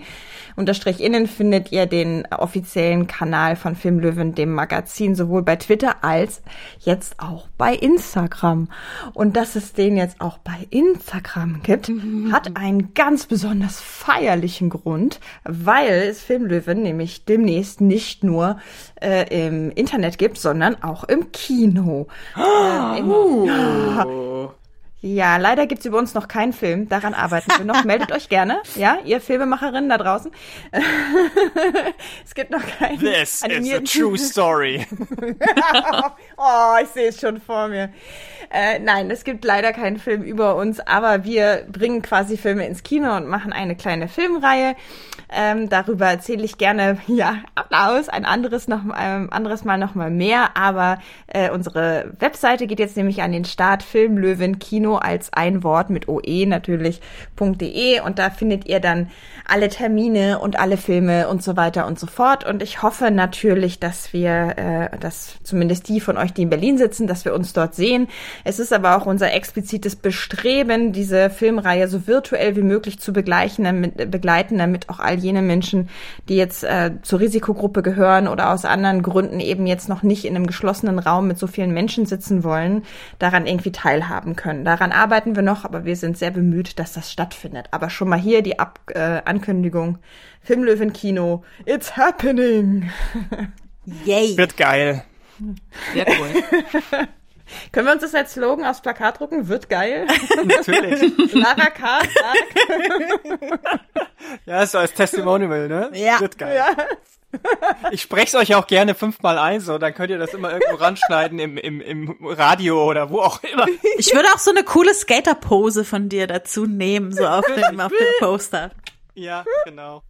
unterstrich innen findet ihr den offiziellen Kanal von Filmlöwen, dem Magazin, sowohl bei Twitter als jetzt auch bei Instagram. Und dass es den jetzt auch bei Instagram gibt, mhm. hat einen ganz besonders feierlichen Grund, weil es Filmlöwen nämlich demnächst nicht nur äh, im Internet gibt, sondern auch im Kino. Oh. Äh, im, uh. ja, leider gibt's über uns noch keinen Film. Daran arbeiten wir noch. Meldet euch gerne, ja, ihr Filmemacherinnen da draußen. es gibt noch keinen. This is a true story. oh, ich sehe es schon vor mir. Äh, nein, es gibt leider keinen Film über uns, aber wir bringen quasi Filme ins Kino und machen eine kleine Filmreihe. Ähm, darüber erzähle ich gerne, ja, Applaus, ein anderes, noch, ein anderes Mal noch mal mehr. Aber äh, unsere Webseite geht jetzt nämlich an den Start. Filmlöwen Kino als ein Wort mit OE natürlich.de und da findet ihr dann alle Termine und alle Filme und so weiter und so fort. Und ich hoffe natürlich, dass wir, äh, dass zumindest die von euch, die in Berlin sitzen, dass wir uns dort sehen. Es ist aber auch unser explizites Bestreben, diese Filmreihe so virtuell wie möglich zu begleichen, damit, begleiten, damit auch all jene Menschen, die jetzt äh, zur Risikogruppe gehören oder aus anderen Gründen eben jetzt noch nicht in einem geschlossenen Raum mit so vielen Menschen sitzen wollen, daran irgendwie teilhaben können. Daran arbeiten wir noch, aber wir sind sehr bemüht, dass das stattfindet. Aber schon mal hier die Ab äh, Ankündigung. Filmlöwen Kino, it's happening. Yay. Wird geil. Sehr cool. Können wir uns das als Slogan aufs Plakat drucken? Wird geil. Natürlich. Lara K. sagt. ja, so als Testimonial, ne? Ja. Wird geil. Ja. Ich spreche es euch auch gerne fünfmal ein, so dann könnt ihr das immer irgendwo ranschneiden im, im, im Radio oder wo auch immer. Ich würde auch so eine coole Skater-Pose von dir dazu nehmen, so auf dem, auf dem Poster. Ja, genau.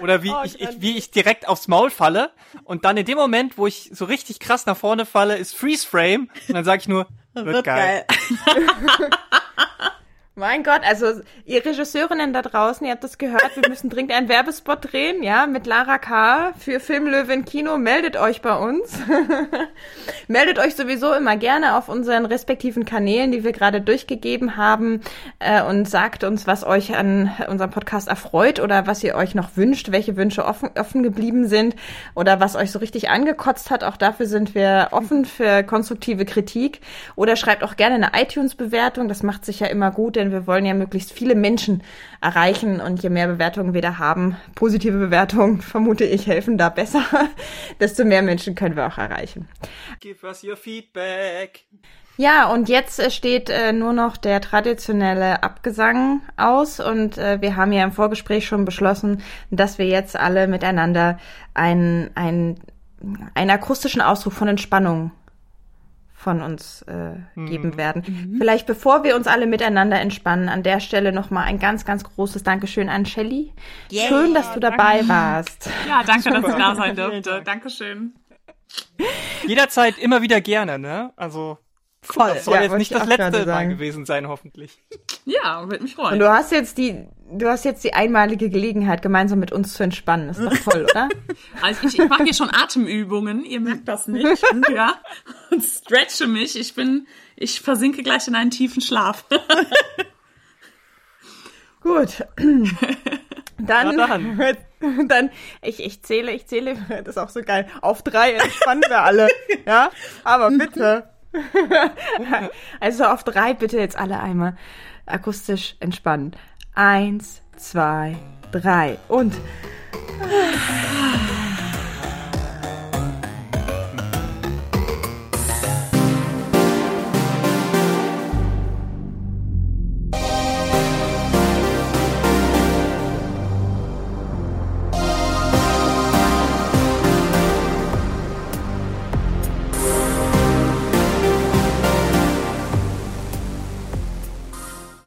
Oder wie, Oh, ich, ich, wie ich direkt aufs Maul falle und dann in dem Moment, wo ich so richtig krass nach vorne falle, ist Freeze Frame und dann sage ich nur, wird, geil. Mein Gott, also ihr Regisseurinnen da draußen, ihr habt das gehört, wir müssen dringend einen Werbespot drehen, ja, mit Lara K. für Filmlöwen Kino. Meldet euch bei uns. Meldet euch sowieso immer gerne auf unseren respektiven Kanälen, die wir gerade durchgegeben haben äh, und sagt uns, was euch an unserem Podcast erfreut oder was ihr euch noch wünscht, welche Wünsche offen, offen geblieben sind oder was euch so richtig angekotzt hat. Auch dafür sind wir offen für konstruktive Kritik. Oder schreibt auch gerne eine iTunes-Bewertung. Das macht sich ja immer gut, denn wir wollen ja möglichst viele Menschen erreichen und je mehr Bewertungen wir da haben, positive Bewertungen, vermute ich, helfen da besser, desto mehr Menschen können wir auch erreichen. Give us your feedback. Ja, und jetzt äh, steht äh, nur noch der traditionelle Abgesang aus und äh, wir haben ja im Vorgespräch schon beschlossen, dass wir jetzt alle miteinander einen, einen, einen akustischen Ausruf von Entspannung von uns äh, geben werden. Vielleicht bevor wir uns alle miteinander entspannen, an der Stelle nochmal ein ganz, ganz großes Dankeschön an Shelley. Yeah. Schön, dass du dabei warst. Ja, danke, dass ich da sein durfte. Dank. Dankeschön. Jederzeit immer wieder gerne, ne? Also Voll. das soll Ja, jetzt nicht ich das letzte Mal sagen. gewesen sein, hoffentlich. Ja, würde mich Und freuen. du hast jetzt die, du hast jetzt die einmalige Gelegenheit, gemeinsam mit uns zu entspannen. Ist doch toll, oder? Also ich, ich mache hier schon Atemübungen, ihr merkt das nicht. Ja. Und stretche mich. Ich bin, ich versinke gleich in einen tiefen Schlaf. Gut. Dann, dann. dann, ich, ich zähle, ich zähle, das ist auch so geil. Auf drei entspannen wir alle. Ja? Aber bitte. Also auf drei bitte jetzt alle einmal akustisch entspannen. Eins, zwei, drei und